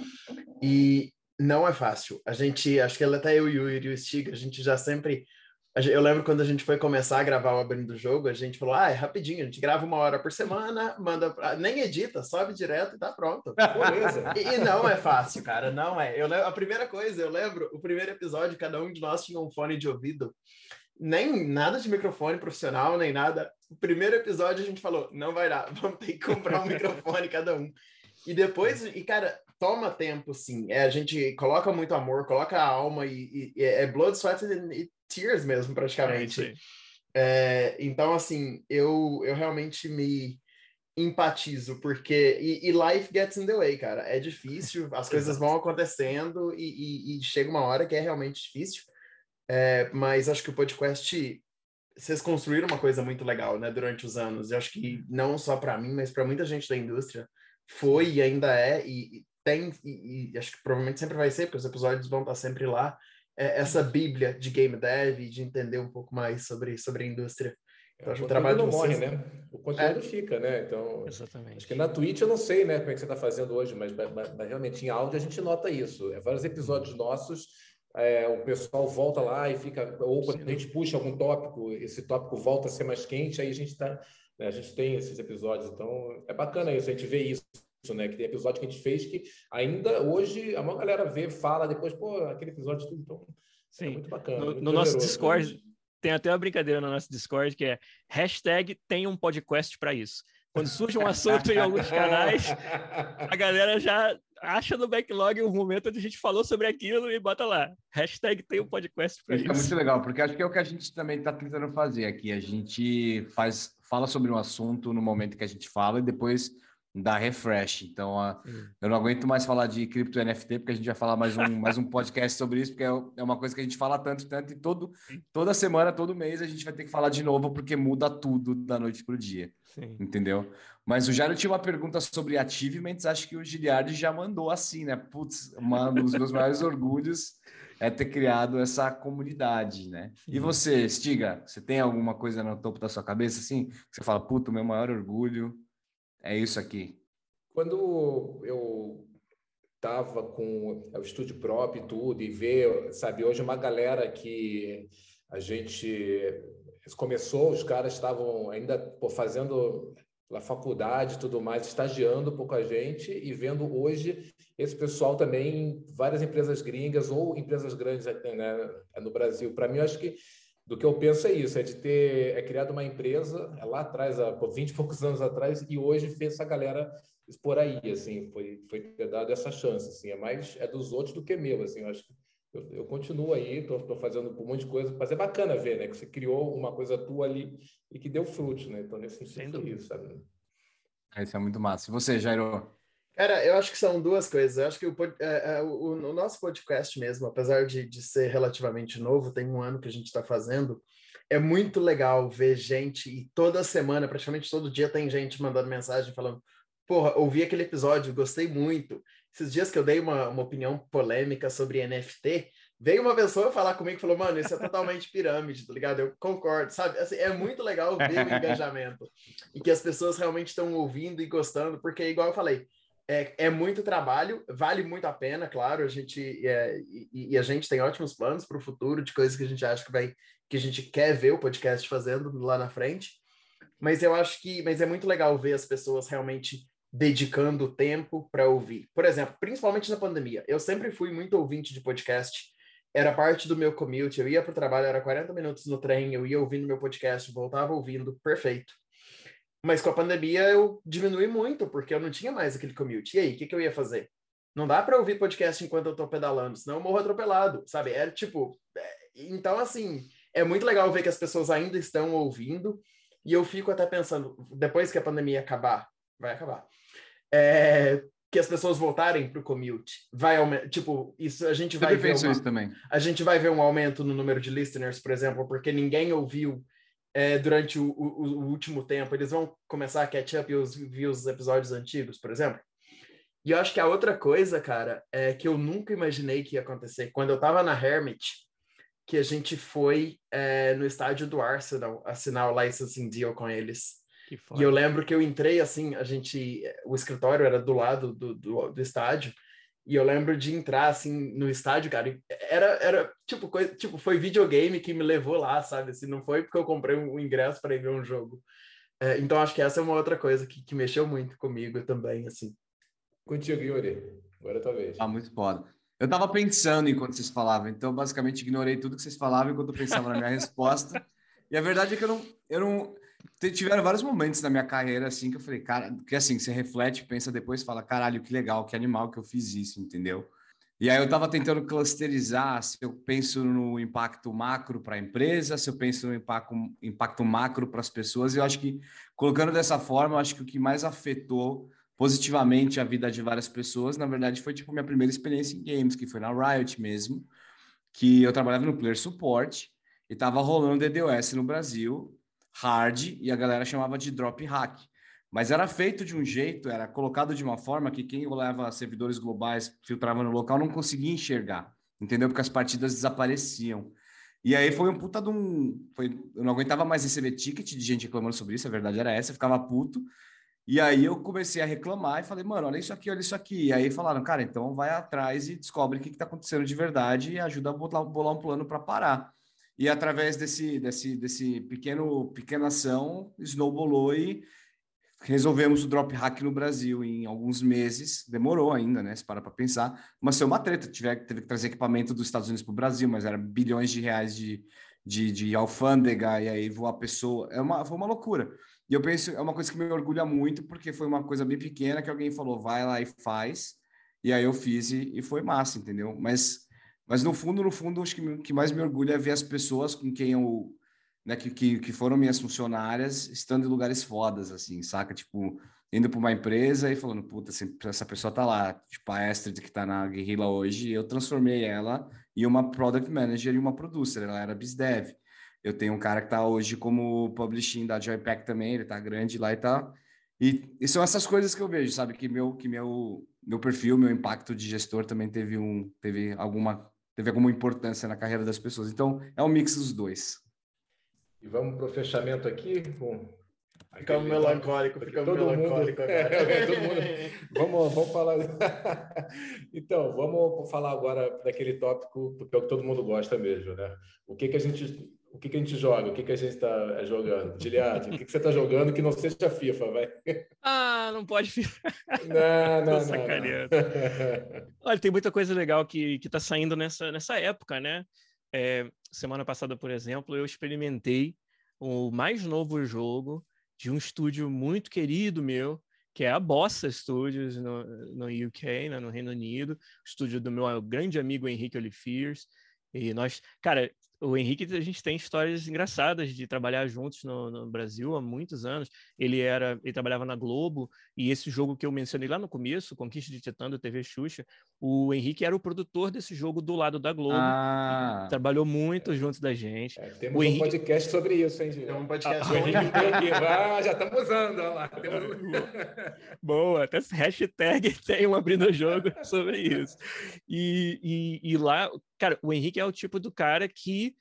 E não é fácil. A gente, acho que até eu e o Yuri o Stig, a gente já sempre eu lembro quando a gente foi começar a gravar o Abrindo do Jogo, a gente falou, ah, é rapidinho, a gente grava uma hora por semana, manda, pra... nem edita, sobe direto e tá pronto. Beleza. e, e, não é fácil, cara, não é. Eu lembro, a primeira coisa, eu lembro, o primeiro episódio, cada um de nós tinha um fone de ouvido, nem nada de microfone profissional, nem nada. O primeiro episódio a gente falou, não vai dar, vamos ter que comprar um microfone cada um. E depois, e cara, toma tempo, sim. É, a gente coloca muito amor, coloca a alma e, e é blood, sweat e tears mesmo, praticamente. É, então, assim, eu, eu realmente me empatizo, porque. E, e, life gets in the way, cara. É difícil, as coisas vão acontecendo e, e, e, chega uma hora que é realmente difícil. É, mas acho que o podcast. Vocês construíram uma coisa muito legal, né, durante os anos. Eu acho que não só para mim, mas para muita gente da indústria foi e ainda é, e, tem, e, acho que provavelmente sempre vai ser, porque os episódios vão estar sempre lá é, essa bíblia de game dev, de entender um pouco mais sobre, sobre a indústria. Então, acho o, trabalho não vocês... morre, né? O conteúdo é. fica, né? Então, Exatamente. acho que na Twitch eu não sei, né, como é que você está fazendo hoje, mas, mas, mas, realmente em áudio a gente nota isso. É vários episódios nossos, é, o pessoal volta lá e fica, ou quando a gente puxa algum tópico, esse tópico volta a ser mais quente, aí a gente está, né, a gente tem esses episódios. Então, é bacana isso, a gente vê isso né? Que tem episódio que a gente fez que ainda hoje a maior galera vê, fala depois, pô, aquele episódio tudo, então é Sim. é muito bacana. No, muito no nosso Discord, né? tem até uma brincadeira no nosso Discord que é hashtag tem um podcast para isso. Quando surge um assunto em alguns canais, a galera já acha no backlog um momento onde a gente falou sobre aquilo e bota lá. Hashtag tem um podcast para isso. É muito legal, porque acho que é o que a gente também está tentando fazer aqui. A gente faz, fala sobre um assunto no momento que a gente fala e depois dá refresh. Então, uh, eu não aguento mais falar de cripto NFT, porque a gente vai falar mais um, mais um podcast sobre isso, porque é, é uma coisa que a gente fala tanto, tanto, e todo, toda semana, todo mês, a gente vai ter que falar de novo, porque muda tudo da noite para o dia. Sim. Entendeu? Mas o Jairo tinha uma pergunta sobre achievements, acho que o Giliardi já mandou assim, né? Putz, um dos meus maiores orgulhos é ter criado essa comunidade, né? Sim. E você, Stiga, você tem alguma coisa no topo da sua cabeça, assim, que você fala, puta, o meu maior orgulho é isso aqui. Quando eu estava com o estúdio próprio e tudo, e ver, sabe, hoje uma galera que a gente começou, os caras estavam ainda pô, fazendo a faculdade e tudo mais, estagiando um pouco a gente e vendo hoje esse pessoal também várias empresas gringas ou empresas grandes né, no Brasil. Para mim, eu acho que do que eu penso é isso, é de ter é criado uma empresa é lá atrás, há 20 e poucos anos atrás, e hoje fez essa galera expor aí, assim, foi, foi ter dado essa chance, assim, é mais é dos outros do que meu, assim, eu acho que eu, eu continuo aí, estou fazendo um monte de coisa, mas é bacana ver, né, que você criou uma coisa tua ali e que deu frutos, né, então nesse sentido, isso, sabe? Isso é muito massa. E você, Jairo? Cara, eu acho que são duas coisas. Eu acho que o, é, é, o, o nosso podcast mesmo, apesar de, de ser relativamente novo, tem um ano que a gente está fazendo, é muito legal ver gente, e toda semana, praticamente todo dia, tem gente mandando mensagem falando: Porra, ouvi aquele episódio, gostei muito. Esses dias que eu dei uma, uma opinião polêmica sobre NFT, veio uma pessoa falar comigo e falou: Mano, isso é totalmente pirâmide, tá ligado? Eu concordo, sabe? Assim, é muito legal ver o engajamento e que as pessoas realmente estão ouvindo e gostando, porque, igual eu falei é, é muito trabalho, vale muito a pena, claro. A gente é, e, e, a gente tem ótimos planos para o futuro de coisas que a gente acha que vai, que a gente quer ver o podcast fazendo lá na frente. Mas eu acho que, mas é muito legal ver as pessoas realmente dedicando tempo para ouvir. Por exemplo, principalmente na pandemia, eu sempre fui muito ouvinte de podcast. Era parte do meu commute, eu ia para o trabalho, era 40 minutos no trem, eu ia ouvindo meu podcast, voltava ouvindo, perfeito. Mas com a pandemia eu diminui muito, porque eu não tinha mais aquele commute. E aí, o que, que eu ia fazer? Não dá para ouvir podcast enquanto eu tô pedalando, senão eu morro atropelado, sabe? Era tipo. É... Então, assim, é muito legal ver que as pessoas ainda estão ouvindo. E eu fico até pensando, depois que a pandemia acabar, vai acabar. É, que as pessoas voltarem para o commute vai aumentar. Tipo, isso a gente vai ver. Uma, também. A gente vai ver um aumento no número de listeners, por exemplo, porque ninguém ouviu é, durante o, o, o, último tempo. Eles vão começar a catch up e os, ver os episódios antigos, por exemplo. E eu acho que a outra coisa, cara, é que eu nunca imaginei que ia acontecer. Quando eu tava na Hermit, que a gente foi é, no estádio do Arsenal assinar o licensing deal com eles. E eu lembro que eu entrei assim, a gente, o escritório era do lado do, do, do estádio, e eu lembro de entrar assim no estádio, cara, era, era tipo, coisa, tipo, foi videogame que me levou lá, sabe? Assim, não foi porque eu comprei um ingresso para ir ver um jogo. É, então acho que essa é uma outra coisa que, que mexeu muito comigo também, assim. Contigo, Yuri. Agora é tua vez. Ah, muito foda. Eu tava pensando enquanto vocês falavam, então basicamente ignorei tudo que vocês falavam enquanto eu pensava na minha resposta. E a verdade é que eu não, eu não, tiveram vários momentos na minha carreira assim que eu falei, cara, que assim, você reflete, pensa depois, fala, caralho, que legal, que animal que eu fiz isso, entendeu? E aí eu estava tentando clusterizar se eu penso no impacto macro para a empresa, se eu penso no impacto, impacto macro para as pessoas, e eu acho que colocando dessa forma, eu acho que o que mais afetou positivamente a vida de várias pessoas, na verdade, foi tipo minha primeira experiência em games, que foi na Riot mesmo, que eu trabalhava no player support e estava rolando DDoS no Brasil, hard e a galera chamava de drop hack. Mas era feito de um jeito, era colocado de uma forma que quem leva servidores globais, filtrava no local, não conseguia enxergar, entendeu? Porque as partidas desapareciam. E aí foi um puta de um. Foi, eu não aguentava mais receber ticket de gente reclamando sobre isso, a verdade era essa, eu ficava puto. E aí eu comecei a reclamar e falei, mano, olha isso aqui, olha isso aqui. E aí falaram, cara, então vai atrás e descobre o que está acontecendo de verdade e ajuda a bolar, bolar um plano para parar. E através desse, desse, desse pequeno pequena ação, snowballou e resolvemos o drop hack no Brasil em alguns meses. Demorou ainda, né? Se para para pensar. Mas foi uma treta. Tive, teve que trazer equipamento dos Estados Unidos para o Brasil, mas era bilhões de reais de, de, de alfândega e aí voar pessoa. É uma, foi uma loucura. E eu penso, é uma coisa que me orgulha muito, porque foi uma coisa bem pequena que alguém falou, vai lá e faz. E aí eu fiz e, e foi massa, entendeu? Mas mas no fundo, no fundo, acho que o que mais me orgulha é ver as pessoas com quem eu, né, que, que, que foram minhas funcionárias, estando em lugares fodas, assim, saca? Tipo, indo para uma empresa e falando, puta, essa pessoa tá lá, tipo a Astrid que tá na Guerrilla hoje, eu transformei ela em uma Product Manager e uma Producer, ela era BizDev. Eu tenho um cara que tá hoje como Publishing da Joypack também, ele tá grande lá e tá... E, e são essas coisas que eu vejo, sabe? Que meu, que meu, meu perfil, meu impacto de gestor também teve um, teve alguma teve alguma importância na carreira das pessoas. Então, é um mix dos dois. E vamos para o fechamento aqui com. Ficamos melancólico, ficamos todo melancólico mundo... agora. É, todo mundo... vamos, vamos falar. então, vamos falar agora daquele tópico, porque é o que todo mundo gosta mesmo, né? O que, que a gente o que, que a gente joga, o que, que a gente está é, jogando. Giliade, o que, que você está jogando que não seja FIFA, vai? Ah, não pode FIFA. Não, não, sacaneando. Não. Olha, tem muita coisa legal que está saindo nessa, nessa época, né? É, semana passada, por exemplo, eu experimentei o mais novo jogo de um estúdio muito querido meu, que é a Bossa Studios no, no UK, né, no Reino Unido, estúdio do meu grande amigo Henrique Oliviers. E nós, cara, o Henrique, a gente tem histórias engraçadas de trabalhar juntos no, no, Brasil há muitos anos. Ele era, ele trabalhava na Globo e esse jogo que eu mencionei lá no começo, Conquista de Titã da TV Xuxa, o Henrique era o produtor desse jogo do lado da Globo. Ah. Trabalhou muito é. junto da gente. É, temos o um Henrique... podcast sobre isso, hein, Gil? Tem um podcast ah, Henrique ah, já estamos usando, olha lá. Boa, até hashtag tem um abrindo jogo sobre isso. E, e, e lá, cara, o Henrique é o tipo do cara que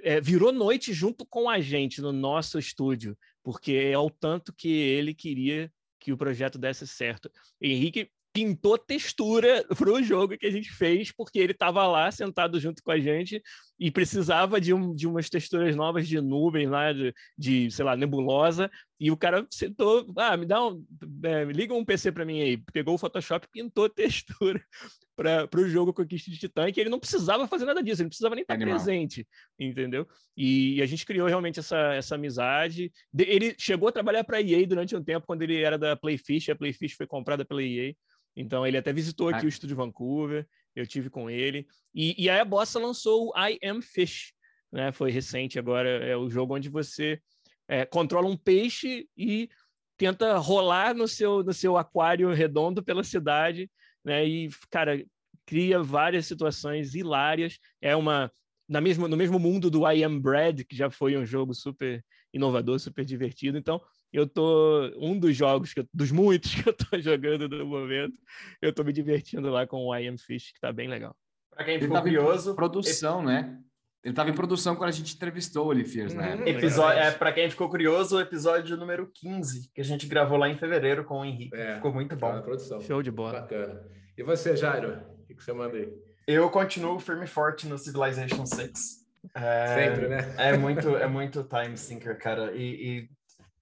é, virou noite junto com a gente no nosso estúdio, porque é o tanto que ele queria que o projeto desse certo. Henrique pintou textura para o jogo que a gente fez, porque ele estava lá sentado junto com a gente e precisava de, um, de umas texturas novas de nuvem lá, de, de, sei lá, nebulosa, e o cara sentou, ah, me dá um, é, liga um PC para mim aí, pegou o Photoshop e pintou textura para o jogo Conquista de Titã, que ele não precisava fazer nada disso, ele não precisava nem estar Animal. presente, entendeu? E, e, a gente criou realmente essa, essa amizade. De, ele chegou a trabalhar para a EA durante um tempo, quando ele era da Playfish, a Playfish foi comprada pela EA, então ele até visitou aqui ah. o estúdio Vancouver, eu tive com ele. E, e a Bossa lançou o I Am Fish, né? Foi recente agora, é o jogo onde você é, controla um peixe e tenta rolar no seu, no seu aquário redondo pela cidade, né? E, cara, cria várias situações hilárias. É uma na mesma, no mesmo mundo do I Am Bread, que já foi um jogo super inovador, super divertido. Então, eu tô um dos jogos que eu, dos muitos que eu tô jogando no momento, eu tô me divertindo lá com o I Am Fish, que tá bem legal. Para quem ficou curioso, produção, né? Ele estava em produção quando a gente entrevistou o Olifiers, né? Uhum, episódio, é, para quem ficou curioso, o episódio número 15, que a gente gravou lá em fevereiro com o Henrique. É, ficou muito bom. produção. Show de bola. Bacana. E você, Jairo? O que você manda aí? Eu continuo firme e forte no Civilization 6. É, Sempre, né? É muito, é muito time sinker, cara. E, e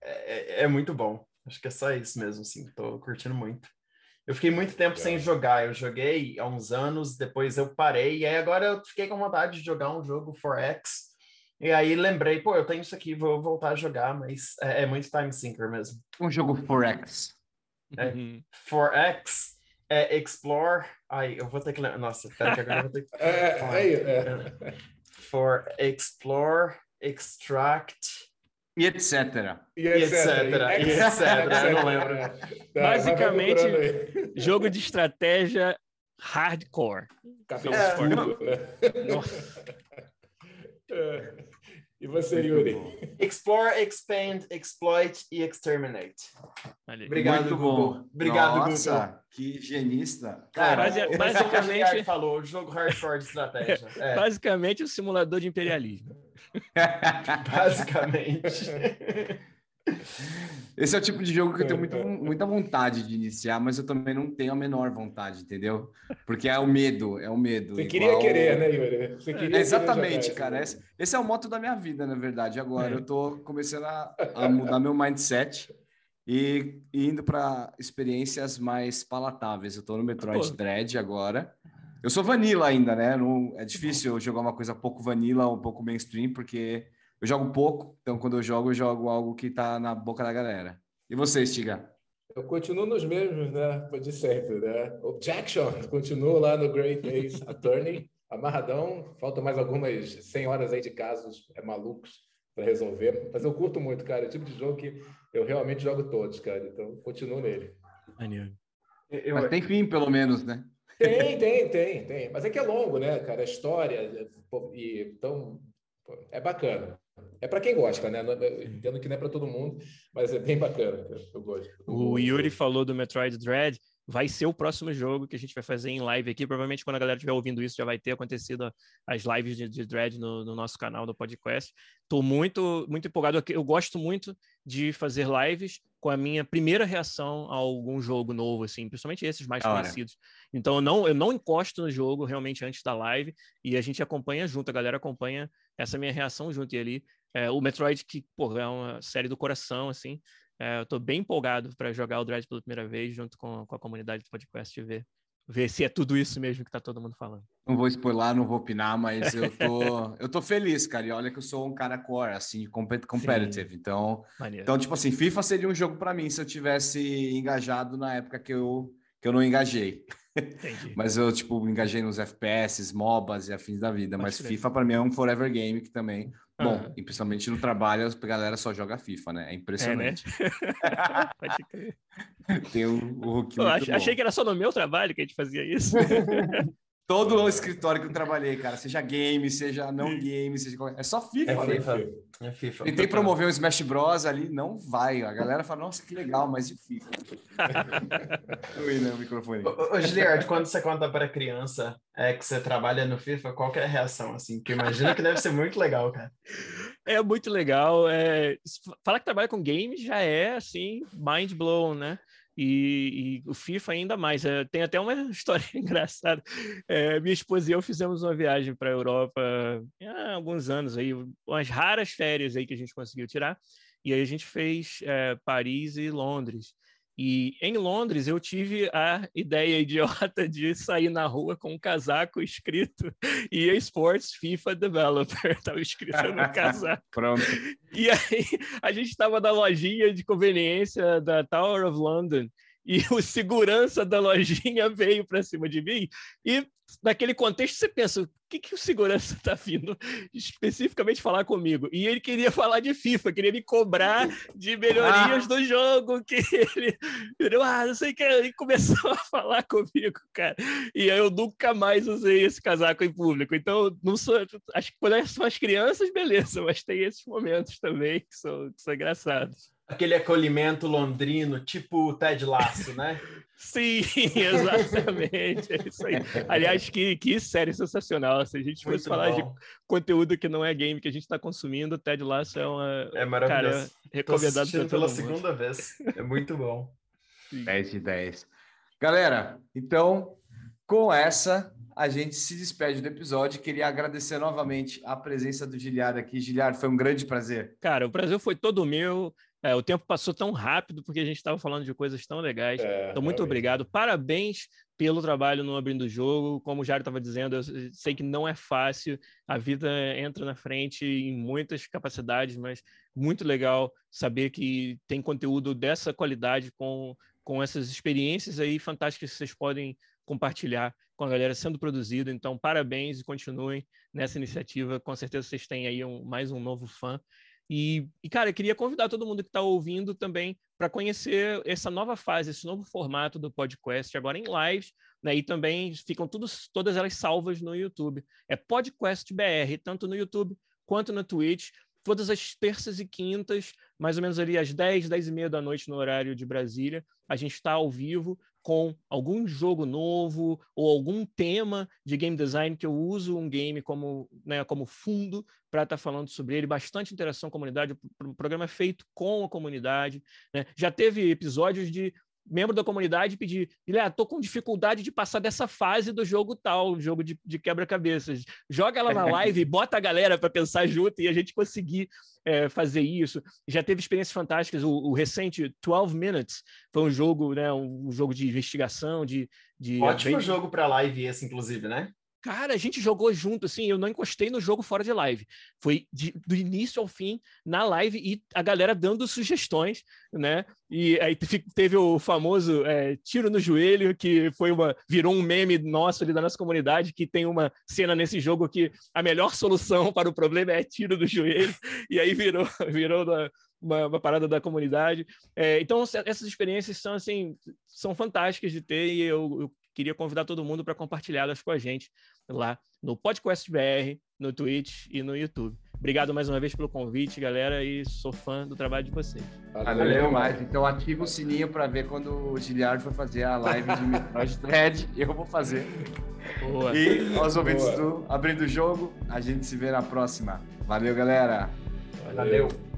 é, é, muito bom. Acho que é só isso mesmo, assim. Tô curtindo muito. Eu fiquei muito tempo sem jogar. Eu joguei há uns anos, depois eu parei, e aí agora eu fiquei com vontade de jogar um jogo 4X. E aí lembrei, pô, eu tenho isso aqui, vou voltar a jogar, mas é, é muito time sinker mesmo. Um jogo 4X. É, 4X é Explore. Ai, eu vou ter que lembrar. Nossa, pera que agora eu vou ter que. é, é, é. For Explore, Extract. E etc. E etc. E etc. Eu não lembro. Tá, Basicamente, jogo de estratégia hardcore. Cabeçudo. É. Nossa. É. E você, Yuri? Explore, expand, exploit e exterminate. Ali. Obrigado, Muito Google. Bom. Obrigado, Nossa, Google. que genista. Cara, Cara basicamente... O falou, jogo hardcore de estratégia. É. Basicamente o simulador de imperialismo. basicamente. Esse é o tipo de jogo que eu tenho muito, muita vontade de iniciar, mas eu também não tenho a menor vontade, entendeu? Porque é o medo, é o medo. Você queria querer, né, Yuri? Você queria é, exatamente, cara. Esse, esse, é o moto da minha vida, na verdade. Agora é. eu tô começando a, a mudar meu mindset e, e indo para experiências mais palatáveis. Eu tô no Metroid Pô. Dread agora. Eu sou vanilla ainda, né? Não, é difícil jogar uma coisa pouco vanilla, um pouco mainstream, porque eu jogo pouco, então quando eu jogo, eu jogo algo que está na boca da galera. E você, Stiga? Eu continuo nos mesmos, né? De sempre, né? Objection, continuo lá no Great Ace Attorney, amarradão. Falta mais algumas 100 horas aí de casos é, malucos para resolver. Mas eu curto muito, cara. É o tipo de jogo que eu realmente jogo todos, cara. Então, continuo nele. Maneiro. Eu... Mas tem fim, pelo menos, né? Tem, tem, tem, tem. Mas é que é longo, né, cara? A história. E, então, é bacana. É para quem gosta, né? entendo que não é para todo mundo, mas é bem bacana. Eu gosto. O Yuri falou do Metroid Dread. Vai ser o próximo jogo que a gente vai fazer em live aqui. Provavelmente, quando a galera estiver ouvindo isso, já vai ter acontecido as lives de, de Dread no, no, nosso canal do podcast. Estou muito, muito empolgado. Eu gosto muito de fazer lives com a minha primeira reação a algum jogo novo, assim, principalmente esses mais conhecidos. Então, eu não, eu não encosto no jogo realmente antes da live e a gente acompanha junto, a galera acompanha essa minha reação junto. E ali, é, o Metroid, que pô, é uma série do coração, assim, é, eu estou bem empolgado para jogar o Dread pela primeira vez, junto com, com a comunidade do podcast, e ver, ver se é tudo isso mesmo que está todo mundo falando. Não vou spoiler, não vou opinar, mas eu tô, eu tô feliz, cara. E olha que eu sou um cara core, assim, competitive. Sim. Então, então, tipo assim, FIFA seria um jogo para mim se eu tivesse engajado na época que eu, que eu não engajei. Mas eu, tipo, engajei nos FPS, MOBAs e afins da vida. Mas FIFA, para mim, é um forever game que também. Bom, uhum. e principalmente no trabalho, a galera só joga FIFA, né? É impressionante. É, né? Pode crer. Tem o, o Hulk. achei que era só no meu trabalho que a gente fazia isso. Todo o escritório que eu trabalhei, cara, seja game, seja não game, seja qualquer... é só FIFA. É né? FIFA. É FIFA. Tentei promover o Smash Bros ali, não vai. A galera fala, nossa, que legal, mas de FIFA. Ui, né, o microfone. Ô, Giliard, quando você conta para criança é, que você trabalha no FIFA, qual é a reação, assim? Porque imagina que deve ser muito legal, cara. É muito legal. É... Falar que trabalha com games já é, assim, mind blown, né? E, e, o FIFA ainda mais. É, tem até uma história engraçada. É, minha esposa e eu fizemos uma viagem para a Europa há alguns anos aí, umas raras férias aí que a gente conseguiu tirar. E aí a gente fez é, Paris e Londres. E em Londres eu tive a ideia idiota de sair na rua com um casaco escrito EA Sports FIFA Developer, estava escrito no casaco. Pronto. E aí a gente estava na lojinha de conveniência da Tower of London e o segurança da lojinha veio para cima de mim. E naquele contexto você pensa, o que, que o segurança está vindo especificamente falar comigo? E ele queria falar de FIFA, queria me cobrar de melhorias ah. do jogo, que ele, ah, não sei o que, ele começou a falar comigo, cara. E eu nunca mais usei esse casaco em público. Então, não sou, acho que quando são as crianças, beleza, mas tem esses momentos também que são, que são engraçados aquele acolhimento londrino, tipo o Ted Lasso, né? Sim, exatamente. É isso aí. Aliás, que, que série sensacional. Se a gente fosse falar de conteúdo que não é game que a gente está consumindo, Ted Lasso é uma. É maravilhoso. Cara, recomendado pela mundo. segunda vez. É muito bom. 10 de 10. Galera, então, com essa, a gente se despede do episódio. Queria agradecer novamente a presença do Giliard aqui. Giliard, foi um grande prazer. Cara, o prazer foi todo meu. É, o tempo passou tão rápido porque a gente estava falando de coisas tão legais. É, então, muito obrigado. Parabéns pelo trabalho no Abrindo o Jogo. Como o Jário estava dizendo, eu sei que não é fácil. A vida entra na frente em muitas capacidades, mas muito legal saber que tem conteúdo dessa qualidade com, com essas experiências aí fantásticas que vocês podem compartilhar com a galera sendo produzido. Então, parabéns e continuem nessa iniciativa. Com certeza vocês têm aí um, mais um novo fã. E, e, cara, eu queria convidar todo mundo que está ouvindo também para conhecer essa nova fase, esse novo formato do podcast, agora em lives, né? E também ficam todas elas salvas no YouTube. É Podcast BR, tanto no YouTube quanto no Twitch, todas as terças e quintas, mais ou menos ali às 10, 10 e meia da noite no horário de Brasília. A gente está ao vivo com algum jogo novo ou algum tema de game design que eu uso um game como, né, como fundo para estar tá falando sobre ele, bastante interação com a comunidade, o programa é feito com a comunidade, né? Já teve episódios de membro da comunidade pedir, Guilherme, tô com dificuldade de passar dessa fase do jogo tal, jogo de, de quebra-cabeças. Joga ela na live, bota a galera para pensar junto e a gente conseguir é, fazer isso. Já teve experiências fantásticas. O, o, recente 12 Minutes foi um jogo, né, um, jogo de investigação, de, de ótimo jogo para live esse, inclusive, né? Cara, a gente jogou junto, assim, eu não encostei no jogo fora de live. Foi de, do início ao fim na live e a galera dando sugestões, né? E aí teve o famoso é, tiro no joelho, que foi uma virou um meme nosso ali da nossa comunidade, que tem uma cena nesse jogo que a melhor solução para o problema é tiro no joelho, e aí virou, virou uma, uma, parada da comunidade. É, então, essas experiências são, assim, são fantásticas de ter e eu, eu queria convidar todo mundo para compartilhá-las com a gente lá no Podcast BR, no Twitch e no YouTube. Obrigado mais uma vez pelo convite, galera, e sou fã do trabalho de vocês. Valeu, Valeu mais. Então ativa o sininho para ver quando o Giliard for fazer a live de Metroid Dread, eu vou fazer. Boa. E aos ouvintes Boa. do Abrindo o Jogo, a gente se vê na próxima. Valeu, galera. Valeu. Valeu.